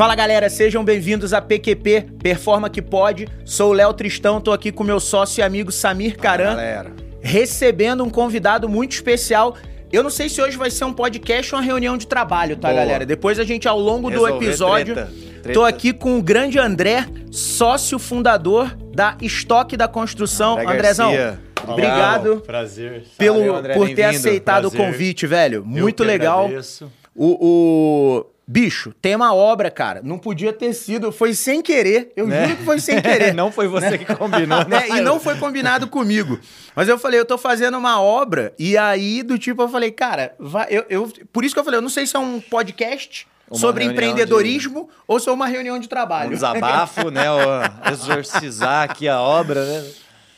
Fala galera, sejam bem-vindos a PQP, Performa que Pode. Sou o Léo Tristão, tô aqui com meu sócio e amigo Samir Caran, Galera. recebendo um convidado muito especial. Eu não sei se hoje vai ser um podcast ou uma reunião de trabalho, tá, Boa. galera? Depois a gente, ao longo Resolver do episódio, treta. Treta. tô aqui com o grande André, sócio fundador da Estoque da Construção. André Andrezão, Garcia. obrigado Prazer. pelo, Valeu, André, por ter aceitado o Prazer. convite, velho. Muito legal. agradeço. O, o- Bicho, tem uma obra, cara. Não podia ter sido. Foi sem querer. Eu Né? juro que foi sem querer. não foi você que combinou, né? E não foi combinado comigo. Mas eu falei, eu tô fazendo uma obra. E aí, do tipo, eu falei, cara, vai, eu, eu- por isso que eu falei, eu não sei se é um podcast Uma sobre empreendedorismo ou se é uma reunião de Um trabalho. desabafo, né? exorcizar aqui a obra, né?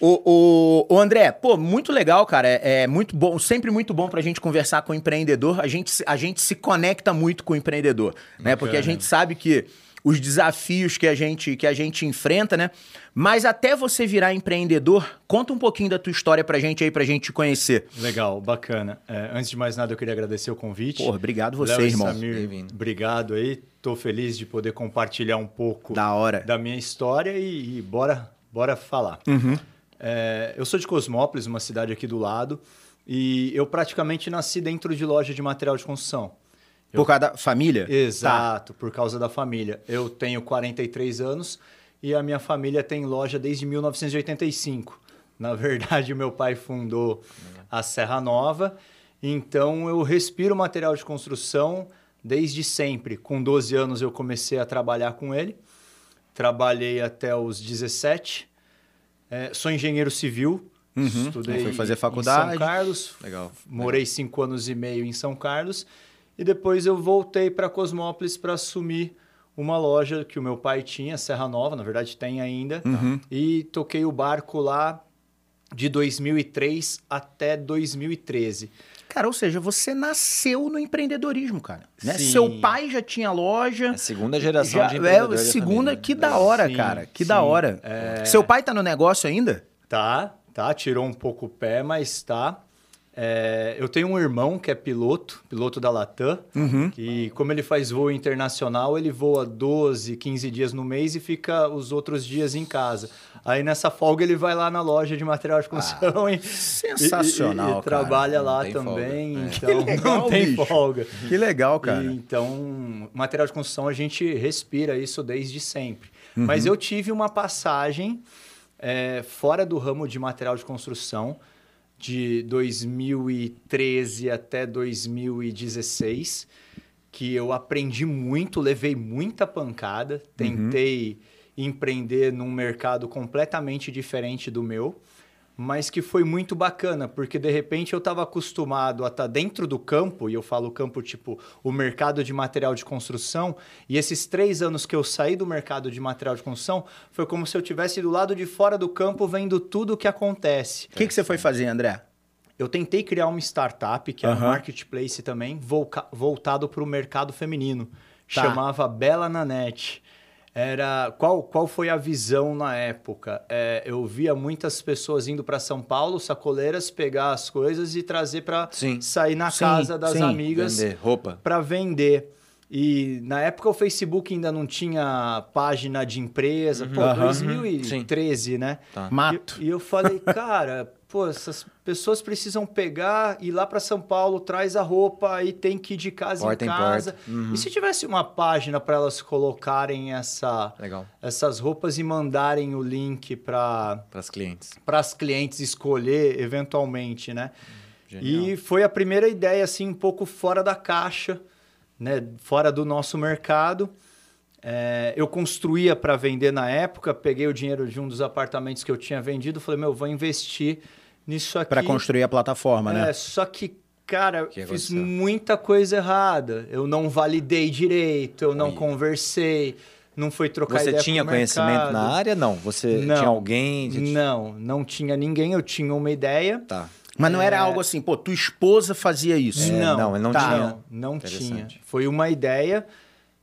O, o, o André, pô, muito legal, cara. É, é muito bom, sempre muito bom pra gente conversar com o empreendedor. A gente, se- a gente se conecta muito com o empreendedor, né? Porque a gente sabe que os desafios que a gente que a gente enfrenta, né? Mas até você virar empreendedor, conta um pouquinho da tua história pra gente aí, pra gente te conhecer. Legal, bacana. É, antes de mais nada, eu queria agradecer o convite. Porra, obrigado você, Léo irmão. Samir, Bem-vindo. obrigado aí. Tô feliz de poder compartilhar um pouco Da hora. da minha história e, e bora, bora falar. Uhum. É, eu sou de Cosmópolis, uma cidade aqui do lado, e eu praticamente nasci dentro de loja de material de construção. Por causa da família? Tá. Exato, por causa da família. Eu tenho 43 anos e a minha família tem loja desde 1985. Na verdade, meu pai fundou a Serra Nova, então eu respiro material de construção desde sempre. Com 12 anos eu comecei a trabalhar com ele. Trabalhei até os 17. É, sou engenheiro civil. Estudei Foi fazer em faculdade. São Carlos. Legal. Morei cinco anos e meio em São Carlos e depois eu voltei para Cosmópolis para assumir uma loja que o meu pai tinha, Serra Nova, na verdade tem ainda, e toquei o barco lá de 2003 até 2013. Cara, ou seja, você nasceu no empreendedorismo, cara. Né? Sim. Seu pai já tinha loja. É a segunda geração Já, de é, empreendedor da segunda, família. que da hora, Sim, cara. Que sim. da hora. Seu pai tá no negócio ainda? Tá, tá, tirou um pouco o pé, mas tá. É, eu tenho um irmão que é piloto, piloto da Latam, que como ele faz voo internacional, ele voa 12, 15 dias no mês e fica os outros dias em casa. Aí nessa folga ele vai lá na loja de material de construção e, sensacional, e- e- e cara. trabalha Não lá também, folga. É. então Que legal, não tem bicho. folga. Que legal, cara. E, então, material de construção a gente respira isso desde sempre. Mas eu tive uma passagem é, fora do ramo de material de construção de 2013 até 2016, que eu aprendi muito, levei muita pancada, tentei empreender num mercado completamente diferente do meu mas que foi muito bacana, porque de repente eu estava acostumado a estar dentro do campo, e eu falo campo tipo o mercado de material de construção, e esses três anos que eu saí do mercado de material de construção, foi como se eu tivesse do lado de fora do campo vendo tudo o que acontece. O que, que você foi fazer, André? Eu tentei criar uma startup, que é um Aham. marketplace também, voltado para o mercado feminino. Tá. Chamava Bela Nanete. Era qual, qual foi a visão na época? É, eu via muitas pessoas indo para São Paulo, sacoleiras, pegar as coisas e trazer para sair na Sim, casa das sim. amigas para vender. E na época o Facebook ainda não tinha página de empresa, pô, Aham. 2013, né? Tá. Mato. E, e eu falei, cara, pô, essas pessoas precisam pegar, ir lá para São Paulo, traz a roupa, aí tem que ir de casa Porta em em casa. porta. Uhum. E se tivesse uma página para elas colocarem essa, Legal. essas roupas e mandarem o link para Para as clientes. as clientes escolher eventualmente, né? Genial. E foi a primeira ideia, assim, um pouco fora da caixa, né? Fora do nosso mercado. É, eu construía para vender na época, peguei o dinheiro de um dos apartamentos que eu tinha vendido, falei, meu, vou investir nisso aqui. Pra construir a plataforma, É, né? só que, cara, que fiz aconteceu? muita coisa errada. Eu não validei direito, eu não Oi. conversei, não fui trocar Você tinha conhecimento mercado. na área? Não. Você Não. tinha alguém? de- Não, não tinha ninguém, eu tinha uma ideia. Tá. Mas não era algo assim, pô, tua esposa fazia isso. É, não, ele não tá, tinha. Não, não tinha. Foi uma ideia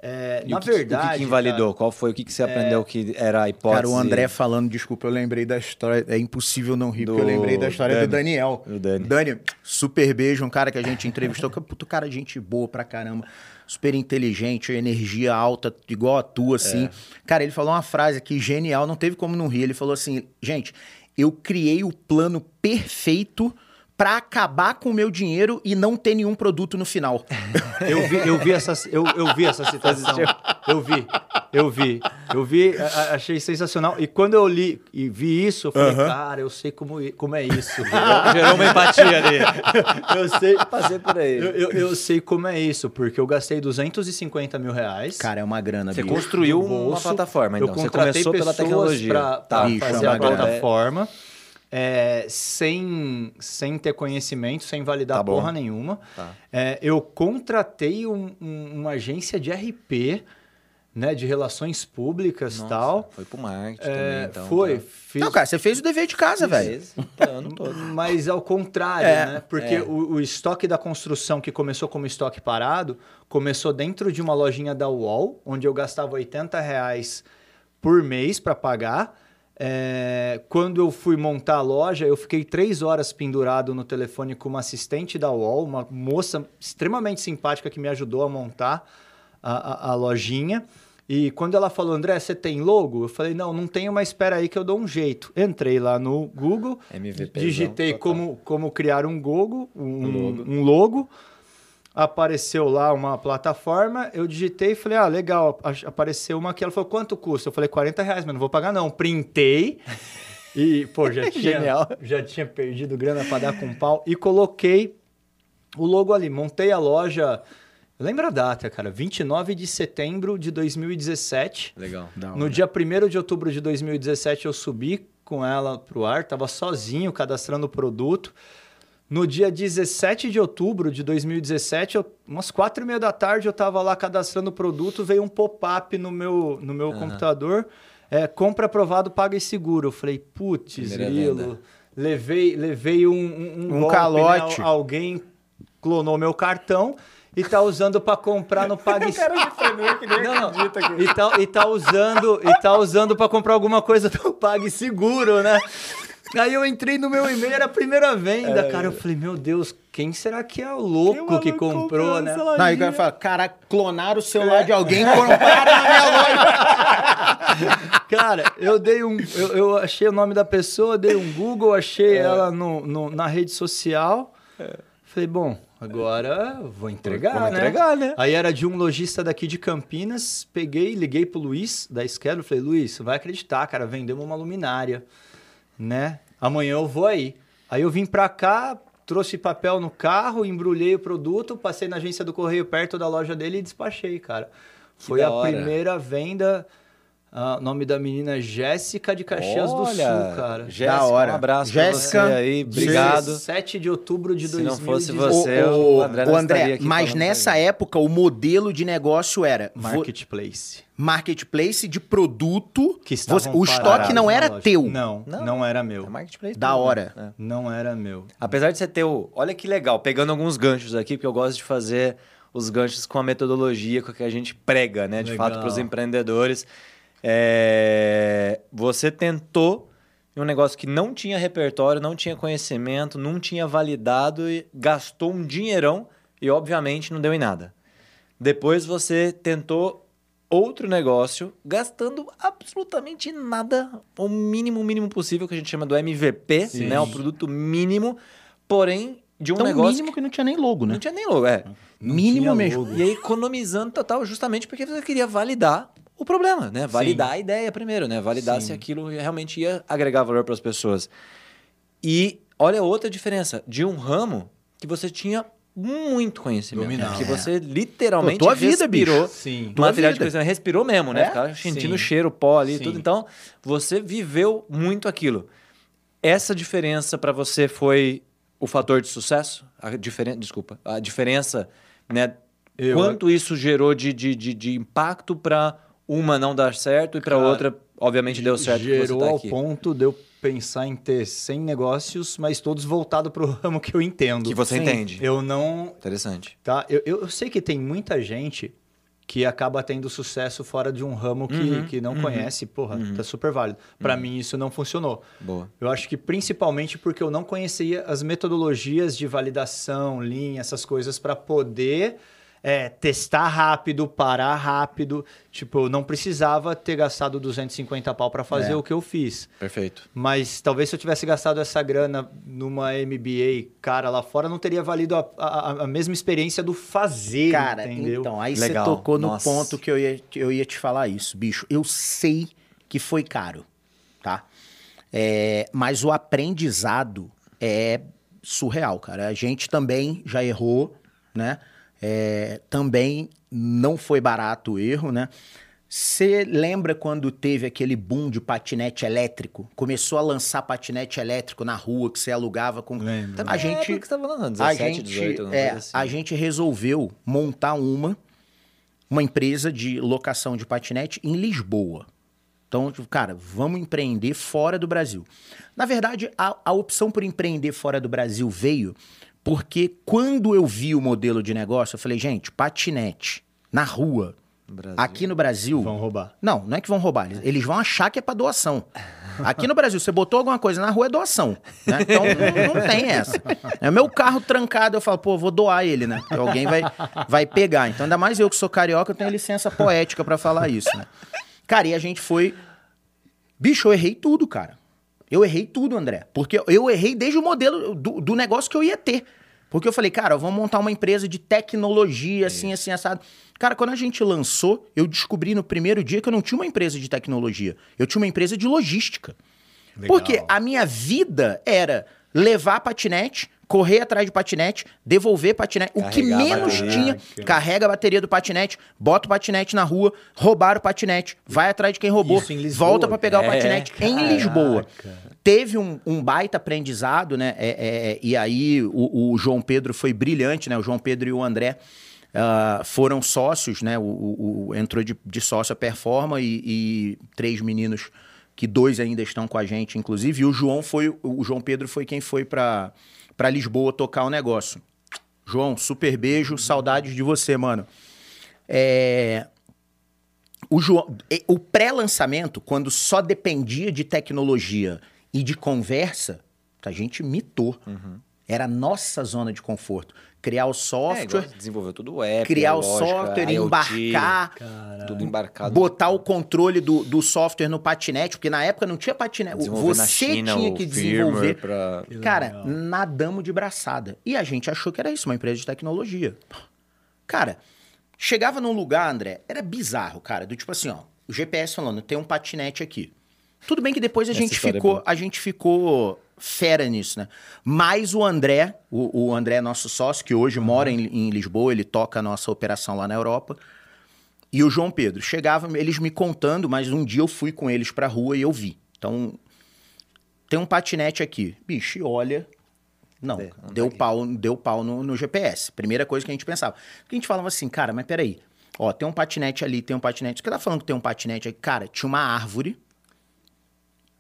É, E na o que, verdade. o que, que invalidou? Qual foi o que, que você aprendeu que era a hipótese? Cara, o André falando, desculpa, eu lembrei da história. É impossível não rir, porque eu Do lembrei da história Dani. do Daniel. O Dani. Dani, super beijo, um cara que a gente entrevistou, que é puto cara, gente boa pra caramba. Super inteligente, energia alta, igual a tua, assim. É. Cara, ele falou uma frase aqui genial, não teve como não rir. Ele falou assim: gente, eu criei o plano perfeito pra acabar com o meu dinheiro e não ter nenhum produto no final. Eu vi, eu vi essa, eu, eu vi essa citação. Eu vi, eu vi, eu vi, a- achei sensacional. E quando eu li e vi isso, eu falei, cara, eu sei como, como é isso. Gerou uma empatia ali. eu sei, Passei por aí. eu, eu, eu sei como é isso, porque eu gastei 250 mil reais. Cara, é uma grana, Você bicho. construiu do uma bolso. plataforma, então. Eu Você contratei começou pela pessoas tecnologia. Pra, Tá. Bicho, fazer é a uma grana. plataforma. é, sem, sem ter conhecimento, sem validar Tá porra nenhuma. Tá. É, eu contratei um- um- uma agência de RP, né, de relações públicas e Nossa, tal. Foi pro marketing É, também, então. foi, tá. fiz, Não, cara, você fez o dever de casa, velho. Todo. mas ao contrário, É, né? Porque é. o, o estoque da construção, que começou como estoque parado, começou dentro de uma lojinha da UOL, onde eu gastava 80 reais por mês para pagar. É, quando eu fui montar a loja, eu fiquei três horas pendurado no telefone com uma assistente da UOL, uma moça extremamente simpática que me ajudou a montar a, a- a lojinha. E quando ela falou, André, você tem logo? Eu falei, não, não tenho, mas espera aí que eu dou um jeito. Entrei lá no Google, digitei total. como, como criar um logo, um, Logo. um logo. Apareceu lá uma plataforma, eu digitei e falei, ah, legal, ap- apareceu uma aqui. Ela falou, quanto custa? Eu falei, 40 reais, mas não vou pagar não. Printei e, pô, já tinha, Genial. já tinha perdido grana para dar com pau e coloquei o logo ali. Montei a loja, lembra a data, cara? 29 de setembro de 2017. Legal. No dia 1 de outubro de 2017, eu subi com ela pro ar, tava sozinho cadastrando o produto. No dia 17 de outubro de 2017, eu, umas quatro e meia da tarde, eu tava lá cadastrando o produto, veio um pop-up no meu, no meu computador, é, compra aprovado, paga e seguro. Eu falei, putz, venda. levei, levei um, um, Um golpe, calote. né? Alguém clonou meu cartão e tá usando para comprar no PagSeguro. Não, não. E tá, e tá usando, e tá usando para comprar alguma coisa do PagSeguro, né? Aí eu entrei no meu e-mail, era a primeira venda, cara. Eu falei, meu Deus, quem será que é o louco que comprou, né? Não, aí o cara fala, cara, clonaram o celular de alguém e compraram na minha loja. Cara, eu dei um. Eu, eu achei o nome da pessoa, dei um Google, achei ela no, no- na rede social. Falei, bom, agora eu vou entregar, Vamos né? entregar, né? Aí era de um lojista daqui de Campinas. Peguei, liguei pro Luiz da Schedule. Falei, Luiz, você vai acreditar, cara, vendemos uma luminária, né? Amanhã eu vou aí. Aí eu vim pra cá, trouxe papel no carro, embrulhei o produto, passei na agência do correio perto da loja dele e despachei, cara. Foi da a hora. primeira venda. Ah, nome da menina é Jéssica de Caxias do Olha, Sul, cara. Jéssica, Da hora. um abraço Jéssica, pra você aí. Obrigado. 7 de outubro de Se não 2018. fosse você, o, o André o não André, estaria aqui mas nessa época o modelo de negócio era Marketplace. marketplace de produto. Que você- o estoque não era teu. Não, Não. não, era meu. É marketplace. Da tudo, né? hora. É. Não era meu. Apesar de você ter o. Olha que legal, pegando alguns ganchos aqui, porque eu gosto de fazer os ganchos com a metodologia com a que a gente prega, né? De Legal. fato, para os empreendedores. É, Você tentou um negócio que não tinha repertório, não tinha conhecimento, não tinha validado e gastou um dinheirão e, obviamente, não deu em nada. Depois você tentou outro negócio, gastando absolutamente nada, o mínimo, mínimo possível, que a gente chama do MVP, Sim. né? O produto mínimo, porém, de um Tão negócio mínimo que não tinha nem logo, que né? não tinha nem logo, é. Não mínimo mesmo. logo. E aí economizando total, justamente porque você queria validar o problema, né? Validar a ideia primeiro, né? Validar Sim. se aquilo realmente ia agregar valor para as pessoas. E olha outra diferença de um ramo que você tinha muito conhecimento, que você literalmente Pô, tua vida, respirou bicho. Sim. Tua material de vida. conhecimento, respirou mesmo, né? É? Ficava sentindo Sim. o cheiro, pó ali e Sim. tudo. Então, você viveu muito aquilo. Essa diferença para você foi o fator de sucesso? A diferença, desculpa, a diferença, né? Eu- Quanto isso gerou de, de, de, de impacto para uma não dar certo e para outra, obviamente, deu certo que Gerou você tá ao aqui. ponto de eu pensar em ter 100 negócios, mas todos voltados para o ramo que eu entendo. Que você Sim. entende. Eu não Interessante. Tá? Eu, eu, sei que tem muita gente que acaba tendo sucesso fora de um ramo que, Uhum, que não uhum, conhece, porra, tá super válido. Para mim isso não funcionou. Boa. Eu acho que principalmente porque eu não conhecia as metodologias de validação, linha, essas coisas para poder é, testar rápido, parar rápido. Tipo, eu não precisava ter gastado 250 pau para fazer É. o que eu fiz. Perfeito. Mas talvez se eu tivesse gastado essa grana numa MBA, cara, lá fora, não teria valido a, a- a mesma experiência do fazer, Cara, entendeu? então, aí Legal. você tocou no Nossa. ponto que eu ia, eu ia te falar isso, bicho. Eu sei que foi caro, tá? É, mas o aprendizado é surreal, cara. A gente também já errou, né? É, também não foi barato o erro, né? Você lembra quando teve aquele boom de patinete elétrico? Começou a lançar patinete elétrico na rua que você alugava com. Lembro. A gente, que você falando, a 17, gente, 18, alguma é, assim. a gente resolveu montar uma, uma empresa de locação de patinete em Lisboa. Então, tipo, cara, vamos empreender fora do Brasil. Na verdade, a, a opção por empreender fora do Brasil veio porque quando eu vi o modelo de negócio, eu falei, gente, patinete na rua, Brasil. aqui no Brasil. Vão roubar. Não, não é que vão roubar. Eles, eles vão achar que é pra doação. Aqui no Brasil, você botou alguma coisa na rua, é doação. né? Então não, não tem essa. É o meu carro trancado, eu falo, pô, vou doar ele, né? Porque alguém vai, vai pegar. Então, ainda mais eu que sou carioca, eu tenho licença poética pra falar isso, né? Cara, e a gente foi. Bicho, eu errei tudo, cara. Eu errei tudo, André. Porque eu errei desde o modelo do, do negócio que eu ia ter. Porque eu falei, cara, vamos montar uma empresa de tecnologia, assim, assim, assado. Cara, quando a gente lançou, eu descobri no primeiro dia que eu não tinha uma empresa de tecnologia. Eu tinha uma empresa de logística. Legal. Porque a minha vida era levar patinete, correr atrás de patinete, devolver patinete. O que Carregar menos bateria. tinha, carrega a bateria do patinete, bota o patinete na rua, roubar o patinete, vai atrás de quem roubou, em volta pra pegar o É, patinete em caraca. Lisboa. Teve um, um baita aprendizado, né? É, é, e aí o, o João Pedro foi brilhante, né? O João Pedro e o André ah, foram sócios, né? O, o- o- entrou de, de sócio a Performa e, e três meninos que dois ainda estão com a gente, inclusive. E o João foi, o João Pedro foi quem foi para para Lisboa tocar o negócio. João, super beijo, saudades de você, mano. É, o, o pré-lançamento, quando só dependia de tecnologia e de conversa, a gente mitou. Era a nossa zona de conforto. Criar o É, software, igual desenvolveu tudo o app, criar o lógica, software, IoT, embarcar, tudo embarcado. botar o controle do, do software no patinete, porque na época não tinha patinete. Você China tinha que desenvolver. pra- Cara, nadamos de braçada. E a gente achou que era isso, uma empresa de tecnologia. Cara, chegava num lugar, André, era bizarro, cara. Do tipo assim, ó, o GPS falando, tem um patinete aqui. Tudo bem que depois a Essa gente é ficou, boa. a gente ficou fera nisso, né? Mas o André, o, o André é nosso sócio, que hoje mora em, em Lisboa, ele toca a nossa operação lá na Europa. E o João Pedro. Chegava, eles me contando, mas um dia eu fui com eles pra rua e eu vi. Então, tem um patinete aqui. Bicho, olha. Não, É, deu tá pau, deu pau no, no GPS. Primeira coisa que a gente pensava. Porque a gente falava assim, cara, mas peraí. Ó, tem um patinete ali, tem um patinete. Você tá falando que tem um patinete aqui? Cara, tinha uma árvore.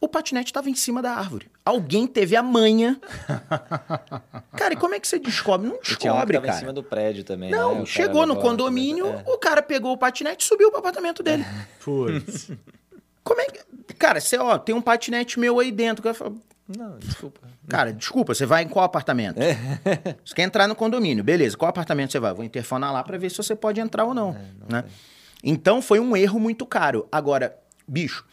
O patinete tava em cima da árvore. Alguém teve a manha. cara, e como é que você descobre? Não E tinha um que descobre, tava em cara. cima do prédio também, Não, né? O cara chegou no condomínio, É. o cara pegou o patinete e subiu pro apartamento dele. Putz. Como é que. Cara, você, ó, tem um patinete meu aí dentro. O cara fala, Não, desculpa. Cara, desculpa, você vai em qual apartamento? Você quer entrar no condomínio, beleza. Qual apartamento você vai? Vou interfonar lá pra ver se você pode entrar ou não. né? Então foi um erro muito caro. Agora, bicho,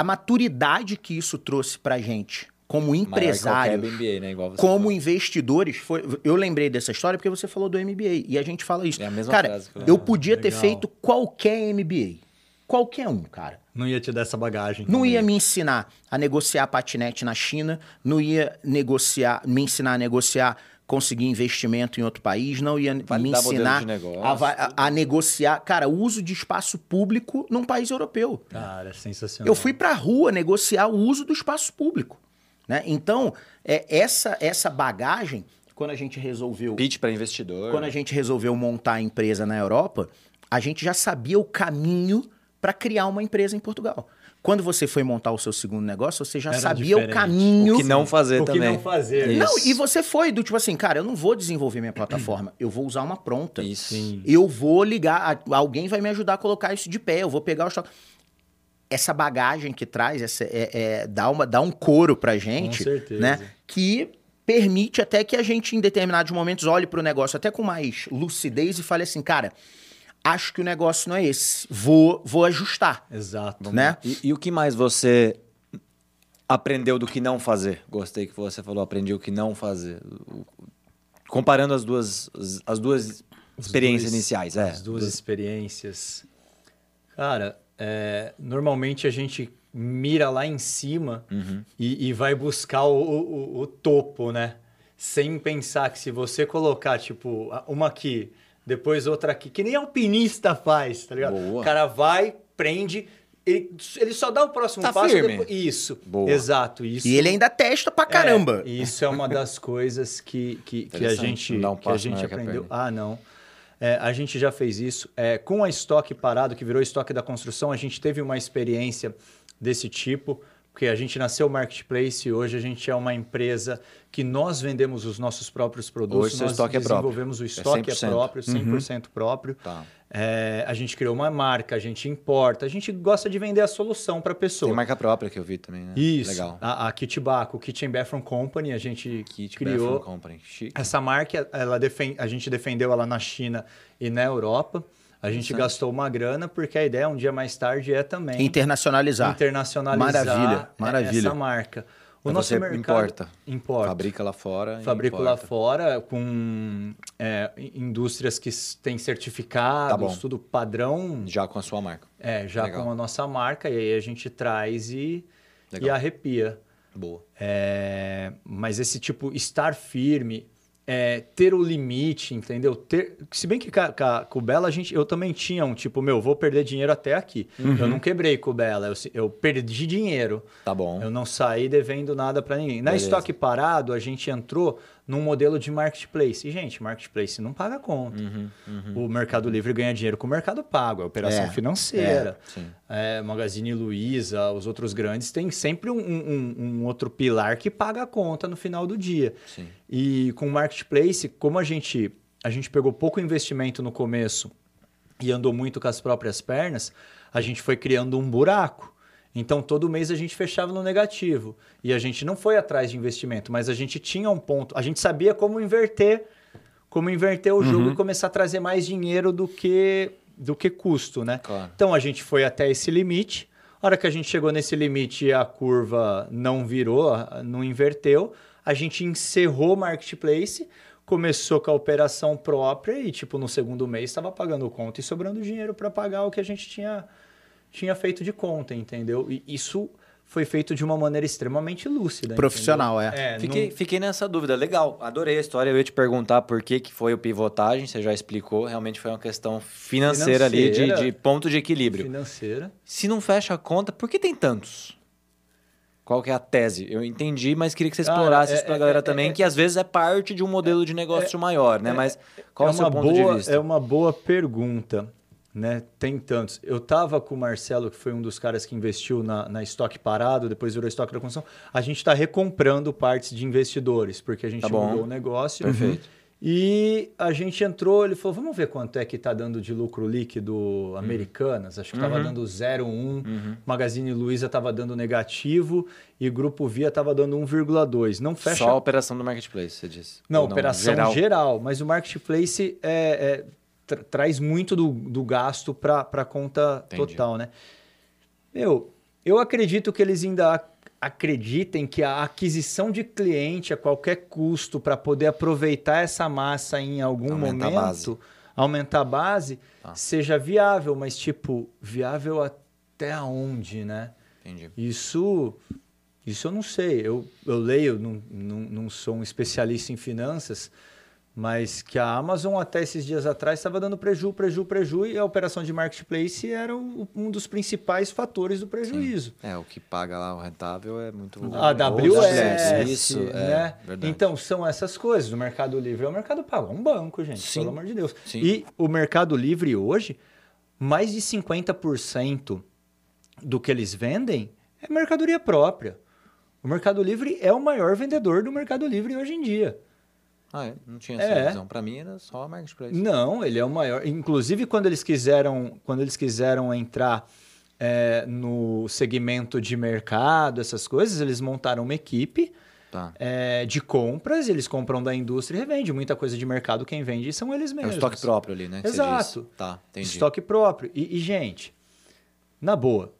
a maturidade que isso trouxe pra gente como empresários, MBA, né? Igual você como falou. investidores, foi. Eu lembrei dessa história porque você falou do MBA e a gente fala isso. É a mesma cara, frase que eu eu podia ter Legal. feito qualquer MBA. Qualquer um, cara. Não ia te dar essa bagagem. Não também. ia me ensinar a negociar patinete na China, não ia negociar, me ensinar a negociar, conseguir investimento em outro país, não ia me ensinar a, a- a negociar, cara, o uso de espaço público num país europeu. Cara, é sensacional. Eu fui pra rua negociar o uso do espaço público, né? Então, é, essa essa bagagem, quando a gente resolveu Pitch para investidor. quando a gente resolveu montar a empresa na Europa, a gente já sabia o caminho para criar uma empresa em Portugal. Quando você foi montar o seu segundo negócio, você já Era sabia diferente. o caminho. O que não fazer O que também. não fazer. Isso. Não, e você foi do tipo assim, cara, eu não vou desenvolver minha plataforma, eu vou usar uma pronta. Isso. Sim. Eu vou ligar, alguém vai me ajudar a colocar isso de pé, eu vou pegar o estoque. Essa bagagem que traz, essa, é, é- dá, uma, dá um couro pra gente, Com certeza. né? Que permite até que a gente, em determinados momentos, olhe pro negócio até com mais lucidez e fale assim, cara, acho que o negócio não é esse, vou, vou ajustar, Exato. né? E, e o que mais você aprendeu do que não fazer? Gostei que você falou, aprendi o que não fazer. Comparando as duas, as, as duas Os experiências dois- iniciais, é. As duas experiências. Cara, é, normalmente a gente mira lá em cima Uhum. e, e vai buscar o, o- o topo, né? Sem pensar que se você colocar, tipo, uma aqui, depois outra aqui, que nem alpinista faz, tá ligado? Boa. O cara vai, prende, ele, ele só dá o próximo Tá passo firme. depois. Isso. Boa. Exato. Isso. E ele ainda testa pra caramba. É, isso é uma das coisas que, que, que a gente, um que a gente aprendeu. Ah, não. É, a gente já fez isso. É, com a estoque parado, que virou estoque da construção, a gente teve uma experiência desse tipo, porque a gente nasceu marketplace e hoje a gente é uma empresa que nós vendemos os nossos próprios produtos. Hoje nós estoque é próprio. desenvolvemos o estoque é, 100%. próprio, 100% próprio. Tá. É, a gente criou uma marca, a gente importa, a gente gosta de vender a solução para a pessoa. Tem marca própria que eu vi também, né? Isso. Legal. A, a Kitbaco, Kitchen Bathroom Company, a gente Kit criou Company. Chique. essa marca, ela defen- a gente defendeu ela na China e na Europa. A gente Interessante. gastou uma grana porque a ideia um dia mais tarde é também Internacionalizar. internacionalizar Maravilha, maravilha. essa marca. O Mas nosso mercado importa. importa. Fabrica lá fora. Fabrico lá fora com é, indústrias que têm Tá certificados, bom. tudo padrão, Já com a sua marca. é, já Legal. com a nossa marca, e aí a gente traz e, e arrepia. Boa. É, mas esse tipo, estar firme, é, ter o limite, entendeu? Ter, se bem que com o Bela, a gente, eu também tinha um tipo, meu, vou perder dinheiro até aqui. Eu não quebrei com o Bela, eu, eu perdi dinheiro. Tá bom. Eu não saí devendo nada para ninguém. Na Beleza. estoque parado, a gente entrou num modelo de marketplace. E, gente, marketplace não paga conta. Uhum, O Mercado Livre ganha dinheiro com o Mercado Pago, é operação É, financeira. Sim. É, Magazine Luiza, os outros grandes, tem sempre um, um- um outro pilar que paga a conta no final do dia. Sim. E com o marketplace, como a gente, a gente pegou pouco investimento no começo e andou muito com as próprias pernas, a gente foi criando um buraco. Então todo mês a gente fechava no negativo. E a gente não foi atrás de investimento, mas a gente tinha um ponto, a gente sabia como inverter, como inverter o jogo e começar a trazer mais dinheiro do que do que custo, né? Claro. Então a gente foi até esse limite. A hora que a gente chegou nesse limite e a curva não virou, não inverteu, a gente encerrou o marketplace, começou com a operação própria e, tipo, no segundo mês estava pagando conta e sobrando dinheiro para pagar o que a gente tinha, tinha feito de conta, entendeu? E isso foi feito de uma maneira extremamente lúcida. Profissional, entendeu? é. Fiquei, não- fiquei nessa dúvida. Legal, adorei a história. Eu ia te perguntar por que, que foi o pivotagem, você já explicou. Realmente foi uma questão financeira, ali, de, Financeira. de ponto de equilíbrio. financeira. Se não fecha a conta, por que tem tantos? Qual que é a tese? Eu entendi, mas queria que você explorasse é- isso pra é- galera é- também, é- que às vezes é parte de um modelo de negócio maior, né? Mas qual é o seu uma ponto boa, de vista? É uma boa pergunta, né? Tem tantos. Eu tava com o Marcelo, que foi um dos caras que investiu na, na estoque parado, depois virou estoque da construção. A gente está recomprando partes de investidores, porque a gente Tá mudou o negócio. Perfeito. E a gente entrou, ele falou, vamos ver quanto é que está dando de lucro líquido Americanas. Acho que estava Uhum. dando 0,1, Magazine Luiza estava dando negativo e Grupo Via estava dando 1,2. Não fecha Só a operação do marketplace, você disse. não, Ou operação geral. mas o marketplace é, é, tra- traz muito do, do gasto para a conta Entendi. total, né? Meu, eu acredito que eles ainda ac- acreditem que a aquisição de cliente a qualquer custo para poder aproveitar essa massa em algum Aumentar a momento, base. aumentar a base, Tá. seja viável, mas tipo, viável até onde, né? Entendi. Isso, isso eu não sei. Eu, eu leio, não, não, não sou um especialista em finanças, mas que a Amazon até esses dias atrás estava dando preju, preju, preju e a operação de marketplace era o- um dos principais fatores do prejuízo. É, o que paga lá o rentável é muito... A AWS, Isso, é, né? verdade. Então, são essas coisas. O Mercado Livre é o Mercado Pago, é um banco, gente, Sim. pelo amor de Deus. Sim. E o Mercado Livre hoje, mais de 50% do que eles vendem é mercadoria própria. O Mercado Livre é o maior vendedor do Mercado Livre hoje em dia. Ah, é? Não tinha essa É. visão. Pra mim era só a Marketplace. Não, ele é o maior. Inclusive, quando eles quiseram, quando eles quiseram entrar é, no segmento de mercado, essas coisas, eles montaram uma equipe Tá. é, de compras, eles compram da indústria e revende. Muita coisa de mercado, quem vende são eles É o mesmos. estoque próprio ali, né? Exato. Tá, entendi. Estoque próprio. E, e, gente, na boa,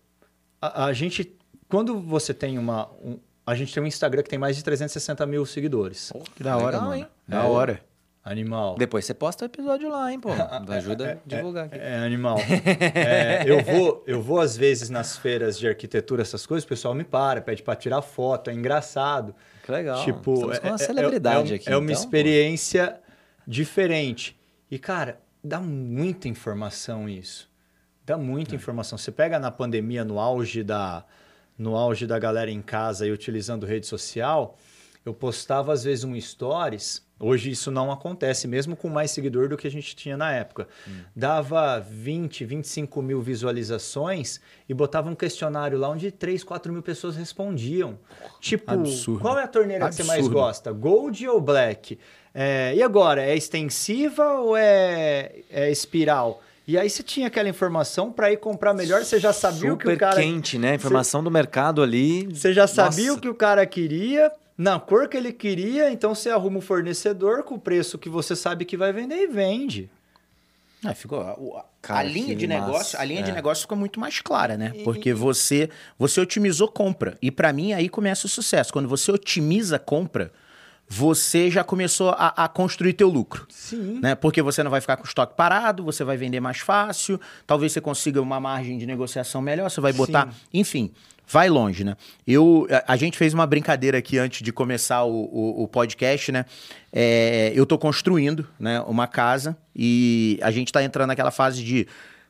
a, a gente, quando você tem uma. um- a gente tem um Instagram que tem mais de 360 mil seguidores. Pô, Que da hora, legal, mano. hein? Da É. hora. Animal. Depois você posta o episódio lá, hein, pô. Ajuda a divulgar aqui. É animal. É, eu, vou, eu vou, às vezes, nas feiras de arquitetura, essas coisas, o pessoal me para, pede para tirar foto, é engraçado. Que legal. Tipo, Estamos com é- uma é- celebridade é, aqui. É uma então, pô. experiência diferente. E, cara, dá muita informação isso. Dá É. muita informação. Você pega na pandemia, no auge da, no auge da galera em casa e utilizando rede social, eu postava às vezes um stories. Hoje isso não acontece, mesmo com mais seguidor do que a gente tinha na época. Hum. Dava 20, 25 mil visualizações e botava um questionário lá onde 3, 4 mil pessoas respondiam. Tipo, Absurdo. qual é a torneira que você mais Absurdo. gosta? Gold ou Black? É, e agora, é extensiva ou é, é espiral? E aí você tinha aquela informação para ir comprar melhor, você já sabia o que Super o cara quente, né? Informação do mercado ali. você já sabia Nossa. o que o cara queria, na cor que ele queria, então você arruma um fornecedor com o preço que você sabe que vai vender e vende. Ah, ficou, a, Cara, a linha de massa. negócio, a linha de É. negócio ficou muito mais clara, né? Porque você você otimizou compra. E pra mim aí começa o sucesso. Quando você otimiza a compra, você já começou a, a construir teu lucro. Sim. Né? Porque você não vai ficar com o estoque parado, você vai vender mais fácil, talvez você consiga uma margem de negociação melhor, você vai botar. Sim. Enfim, vai longe, né? Eu, a, a gente fez uma brincadeira aqui antes de começar o, o- o podcast, né? É, eu tô construindo né, uma casa e a gente tá entrando naquela fase de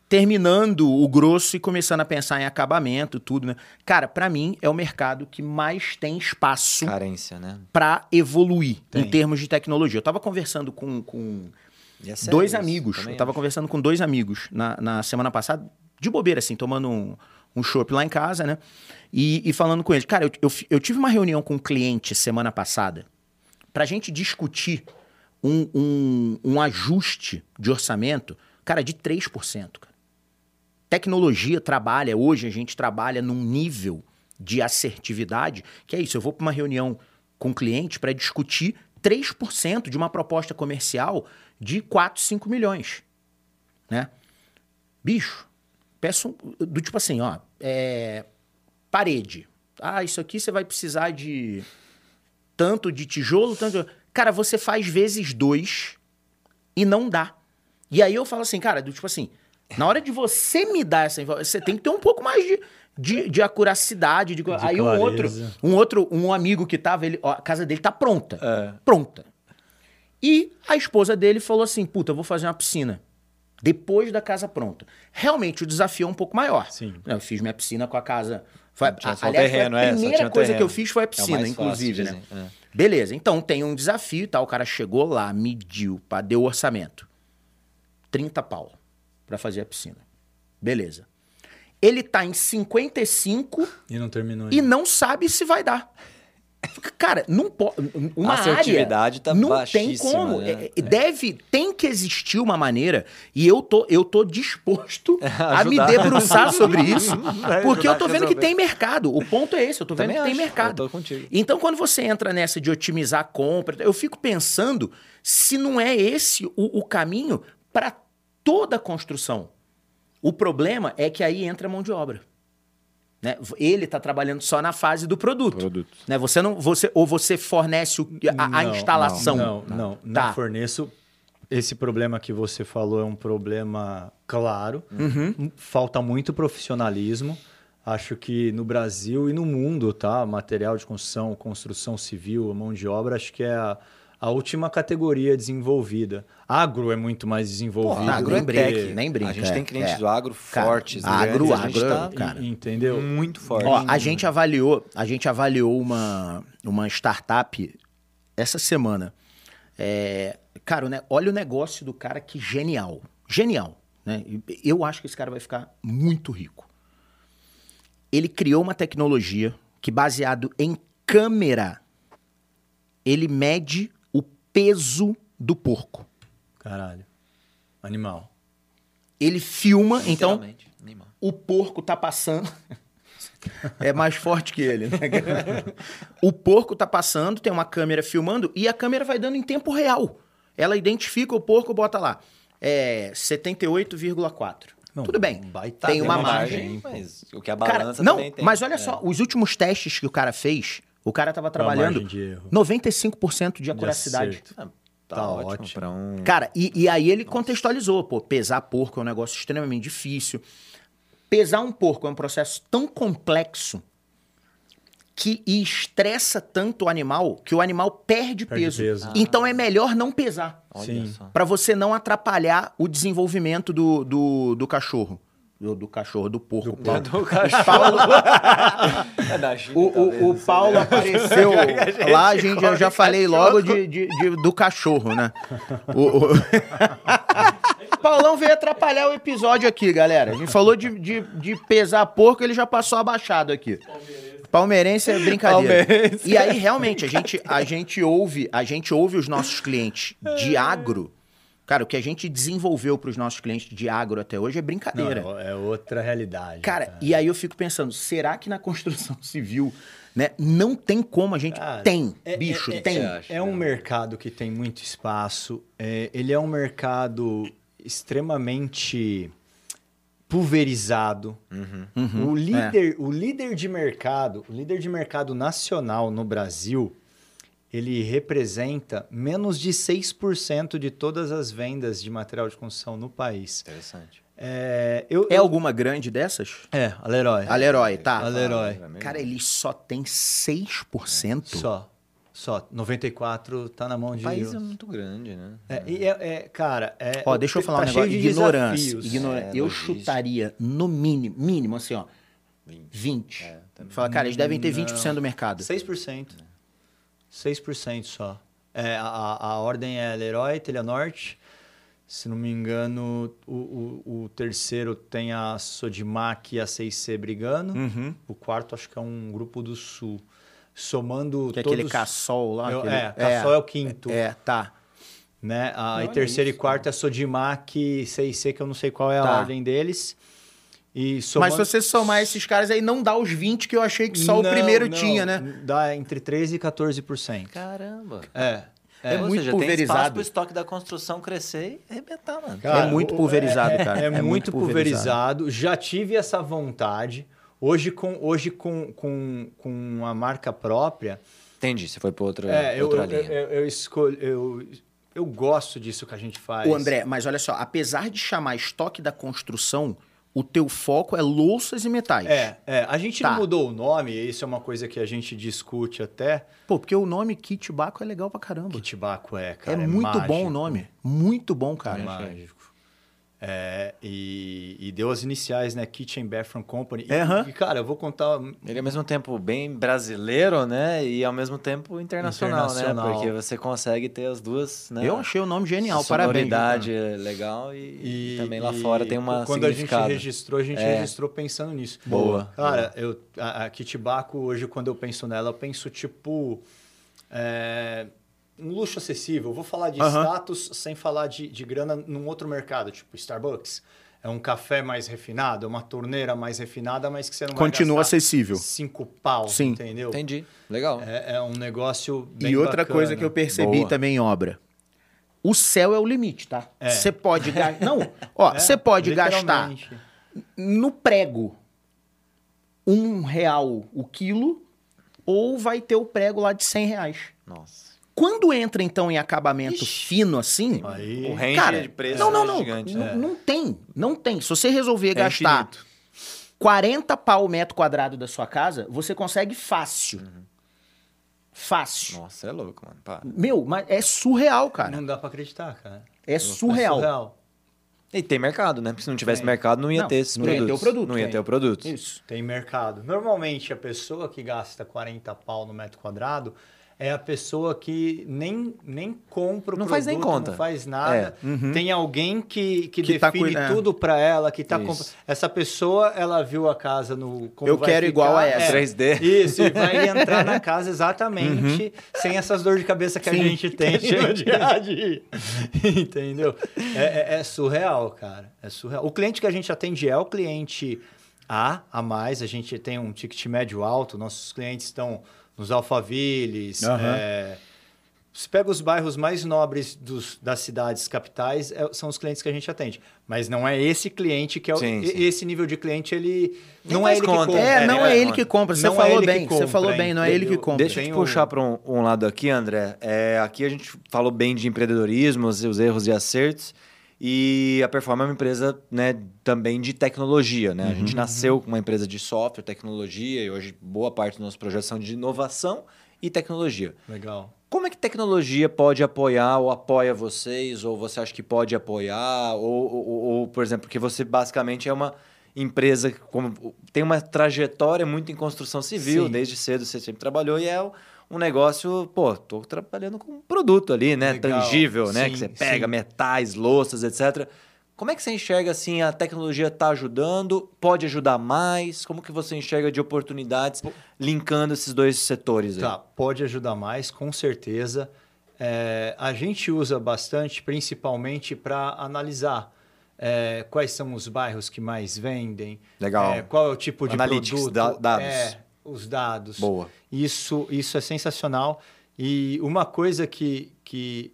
terminando o grosso e começando a pensar em acabamento, tudo, né? Cara, pra mim é o mercado que mais tem espaço Carência, né? pra evoluir Tem. em termos de tecnologia. Eu tava conversando com- com é dois amigos. Eu tava acho. conversando com dois amigos na, na semana passada, de bobeira, assim, tomando um, um chopp lá em casa, né? E, e falando com eles. Cara, eu, eu, eu tive uma reunião com um cliente semana passada pra gente discutir um, um, um ajuste de orçamento, cara, de 3%, cara. Tecnologia trabalha, hoje a gente trabalha num nível de assertividade, que é isso, eu vou para uma reunião com o cliente para discutir 3% de uma proposta comercial de 4, 5 milhões, né? Bicho, peço um- do tipo assim, ó, é, parede. Ah, isso aqui você vai precisar de tanto de tijolo, tanto. de- Cara, você faz vezes dois e não dá. E aí eu falo assim, cara, do tipo assim, na hora de você me dar essa informação, você tem que ter um pouco mais de, de, de acuracidade. De... aí um clareza. outro, um outro, um amigo que tava, ele, ó, a casa dele tá pronta. É. Pronta. E a esposa dele falou assim: puta, eu vou fazer uma piscina. Depois da casa pronta. Realmente, o desafio é um pouco maior. Sim. Eu fiz minha piscina com a casa. Foi, a- o aliás, terreno, foi a é, primeira o coisa que terreno. eu fiz foi a É o piscina, fácil, inclusive, né? dizem, é. Beleza, então tem um desafio e tal. O cara chegou lá, mediu, pá, deu orçamento. 30 pau pra fazer a piscina. Beleza. Ele tá em 55 E não terminou e ainda. não sabe se vai dar. Cara, não pode. Uma A assertividade área tá não tem como. né? É, é, Deve, tem que existir uma maneira e eu tô, eu tô disposto a me debruçar sobre isso, porque eu tô vendo que tem mercado. O ponto é esse, eu tô vendo Também que tem acho, mercado. tô contigo. Então, quando você entra nessa de otimizar a compra, eu fico pensando se não é esse o, o caminho para toda a construção. O problema é que aí entra a mão de obra. Né? Ele está trabalhando só na fase do produto. Produto. Né? Você não, você, ou você fornece o- a, a Não, instalação. Não, não, não, Tá. não forneço. Esse problema que você falou é um problema claro. Uhum. Falta muito profissionalismo. Acho que no Brasil e no mundo, tá? Material de construção, construção civil, mão de obra, acho que é a, a última categoria desenvolvida. Agro é muito mais desenvolvido. Pô, agro é tech, nem brinca. A gente é, tem clientes é. do agro Cara, fortes, agro, grandes, a gente agro, tá cara. Entendeu? muito forte. Ó, a gente avaliou, a gente avaliou uma, uma startup essa semana. É, cara, né, olha o negócio do cara que genial. Genial. Né? Eu acho que esse cara vai ficar muito rico. Ele criou uma tecnologia que, baseado em câmera, ele mede o peso do porco. Caralho. Animal. Ele filma, então animal. o porco tá passando. É mais forte que ele, né? o porco tá passando, tem uma câmera filmando e a câmera vai dando em tempo real. Ela identifica o porco, bota lá. É 78,4. Não, Tudo bem. baita- tem uma margem. margem. mas o que a Cara, balança não, também tem. mas olha É. só, os últimos testes que o cara fez, o cara tava trabalhando de erro. 95% de acuracidade. acerto. Ah, tá, Tá ótimo, ótimo. pra um... Cara, e, e aí ele contextualizou, pô, pesar porco é um negócio extremamente difícil. Pesar um porco é um processo tão complexo que e estressa tanto o animal que o animal perde, Perde peso. peso. Então é melhor não pesar, Olha Sim. só. Pra você não atrapalhar o desenvolvimento do, do, do cachorro. Do, do cachorro, do porco. Paulo. Do cachorro. Paulo- É da China, O, talvez, o, o. Paulo apareceu lá, a gente, eu já falei logo de, de- de- do cachorro, né? O, o- Paulão veio atrapalhar o episódio aqui, galera. A gente falou de, de, de pesar porco, ele já passou abaixado aqui. Palmeirense é brincadeira. Palmeirense. E aí, realmente, a gente, a gente ouve, a gente ouve os nossos clientes de agro. Cara, o que a gente desenvolveu para os nossos clientes de agro até hoje é Não, brincadeira. é outra realidade. Cara, e aí eu fico pensando, será que na construção civil, né, não tem como a gente... Cara, tem, é- bicho, é- tem. Acha? É um mercado que tem muito espaço. é, ele é um mercado extremamente pulverizado. Uhum, O, líder, o líder de mercado, o líder de mercado nacional no Brasil, ele representa menos de 6% de todas as vendas de material de construção no país. Interessante. É, eu, É eu- alguma grande dessas? É, a Leroy. A Leroy, tá. A Leroy. Cara, ele só tem 6%? Só. Só. 94 tá na mão O de... país é muito grande, né? É, e é, é, cara, é, Ó, deixa eu falar tá um negócio. cheio de Ignorância. Ignora- É, eu chutaria no mínimo, mínimo assim, ó, 20. É, também. Fala, cara, eles devem ter 20% do mercado. 6%. 6% só. É, a, a ordem é Leroy, Telenorte. Se não me engano, o, o, o terceiro tem a Sodimac e a 6C brigando. Uhum. O quarto acho que é um grupo do Sul. Somando Que é todos... aquele caçol lá. É, aquele- é, Cassol é o quinto. É, tá. né? A, Olha e terceiro isso, e quarto é Sodimac e 6C, que eu não sei qual é a Tá. ordem deles. E Mas somando... se você somar esses caras aí, não dá os 20 que eu achei que só o Não, primeiro não. tinha, né? Dá entre 13% e 14%. Caramba. É. É Ou muito seja, pulverizado. tem espaço pro estoque da construção crescer e arrebentar, mano. Cara, É muito o- pulverizado, é- cara. É, É muito muito pulverizado. pulverizado. Já tive essa vontade. Hoje, com, hoje com, com, com a marca própria, Entendi, você foi pra outra, é, eu, outra eu, linha. eu, eu escolho. Eu, eu gosto disso que a gente faz. Ô, André, mas olha só, apesar de chamar estoque da construção, o teu foco é louças e metais. É, é, a gente Tá. não mudou o nome, isso é uma coisa que a gente discute até. Pô, porque o nome Kit Baco é legal pra caramba. Que Tibaco é, é cara. muito mágico. bom o nome. Muito bom, cara. É mágico. É, e, e deu as iniciais, né? Kitchen Bathroom Company. E, Aham. e, cara, eu vou contar. Ele é ao mesmo tempo bem brasileiro, né? E ao mesmo tempo internacional, né? Internacional. Porque você consegue ter as duas, né? Eu achei o nome genial, parabéns. Sonoridade viu, é legal e, E, também lá e fora tem uma Quando a gente registrou, a gente É. registrou pensando nisso. Boa, Cara, eu, a, a Kitibaco, hoje, quando eu penso nela, eu penso tipo. é, um luxo acessível. Eu vou falar de status sem falar de, de grana num outro mercado, tipo Starbucks. É um café mais refinado, é uma torneira mais refinada, mas que você não Continua vai acessível. cinco pau, Sim. entendeu? Entendi. Legal. É, é um negócio bem E outra bacana. coisa que eu percebi Boa. também em obra. O céu é o limite, tá? É. Você pode gastar. Não, ó, É, você pode gastar no prego um real o quilo, ou vai ter o prego lá de 100 reais. Nossa. Quando entra, então, em acabamento Ixi. fino assim. Aí, O range Cara, de preço não, não, é não. gigante. Não, né? não tem. Não tem. Se você resolver É gastar infinito. 40 pau o metro quadrado da sua casa, você consegue fácil. Uhum. Fácil. Nossa, é louco, mano. Para. Meu, mas é surreal, cara. não dá pra acreditar, cara. É surreal. É surreal. E tem mercado, né? Porque se não tivesse Tem. mercado, não ia Não, ter esses não ia ter produtos. o produto, Não ia tem. ter o produto. Isso. Tem mercado. Normalmente, a pessoa que gasta 40 pau no metro quadrado, é a pessoa que nem, nem compra o Não produto, faz nem conta. não faz nada. É. Tem alguém que, que, Que tá define é. tudo para ela, que tá Isso. comp- Essa pessoa, ela viu a casa no como Eu vai quero igual a essa. 3D. Isso, e vai entrar na casa exatamente sem essas dores de cabeça que a Sim. gente tem no dia a dia. Entendeu? É, é- é surreal, cara. É surreal. O cliente que a gente atende é o cliente A, a mais. A gente tem um ticket médio alto. Nossos clientes estão nos Alphavilles. Aham. é, se pega os bairros mais nobres dos, das cidades capitais, é- são os clientes que a gente atende. Mas não é esse cliente que é o, Sim, sim. Esse nível de cliente, ele. Nem não é ele conta. que compra. É, É, não né? é ele que compra. Você Não é falou bem, você compra, falou bem, não é ele que compra. Deixa eu te Tem puxar para um, um lado aqui, André. É, aqui a gente falou bem de empreendedorismo, os os erros e acertos. E a Performa é uma empresa né, também de tecnologia. Né? A gente nasceu com uma empresa de software, tecnologia, e hoje boa parte dos nossos projetos são de inovação e tecnologia. Legal. Como é que tecnologia pode apoiar ou apoia vocês? Ou você acha que pode apoiar? Ou, ou- ou, por exemplo, porque você basicamente é uma empresa que como, tem uma trajetória muito em construção civil, Sim. desde cedo você sempre trabalhou e é um negócio, pô, tô trabalhando com um produto ali, né? Legal. Tangível, né? Sim, que você pega sim. metais, louças, etc. Como é que você enxerga assim, a tecnologia está ajudando? Pode ajudar mais? Como que você enxerga de oportunidades linkando esses dois setores aí? Tá, pode ajudar mais, com certeza. É, a gente usa bastante, principalmente para analisar é, quais são os bairros que mais vendem. Legal. é, qual é o tipo de Analytics, produto. da- dados. É, os dados. Boa. Isso, isso é sensacional. E uma coisa que, que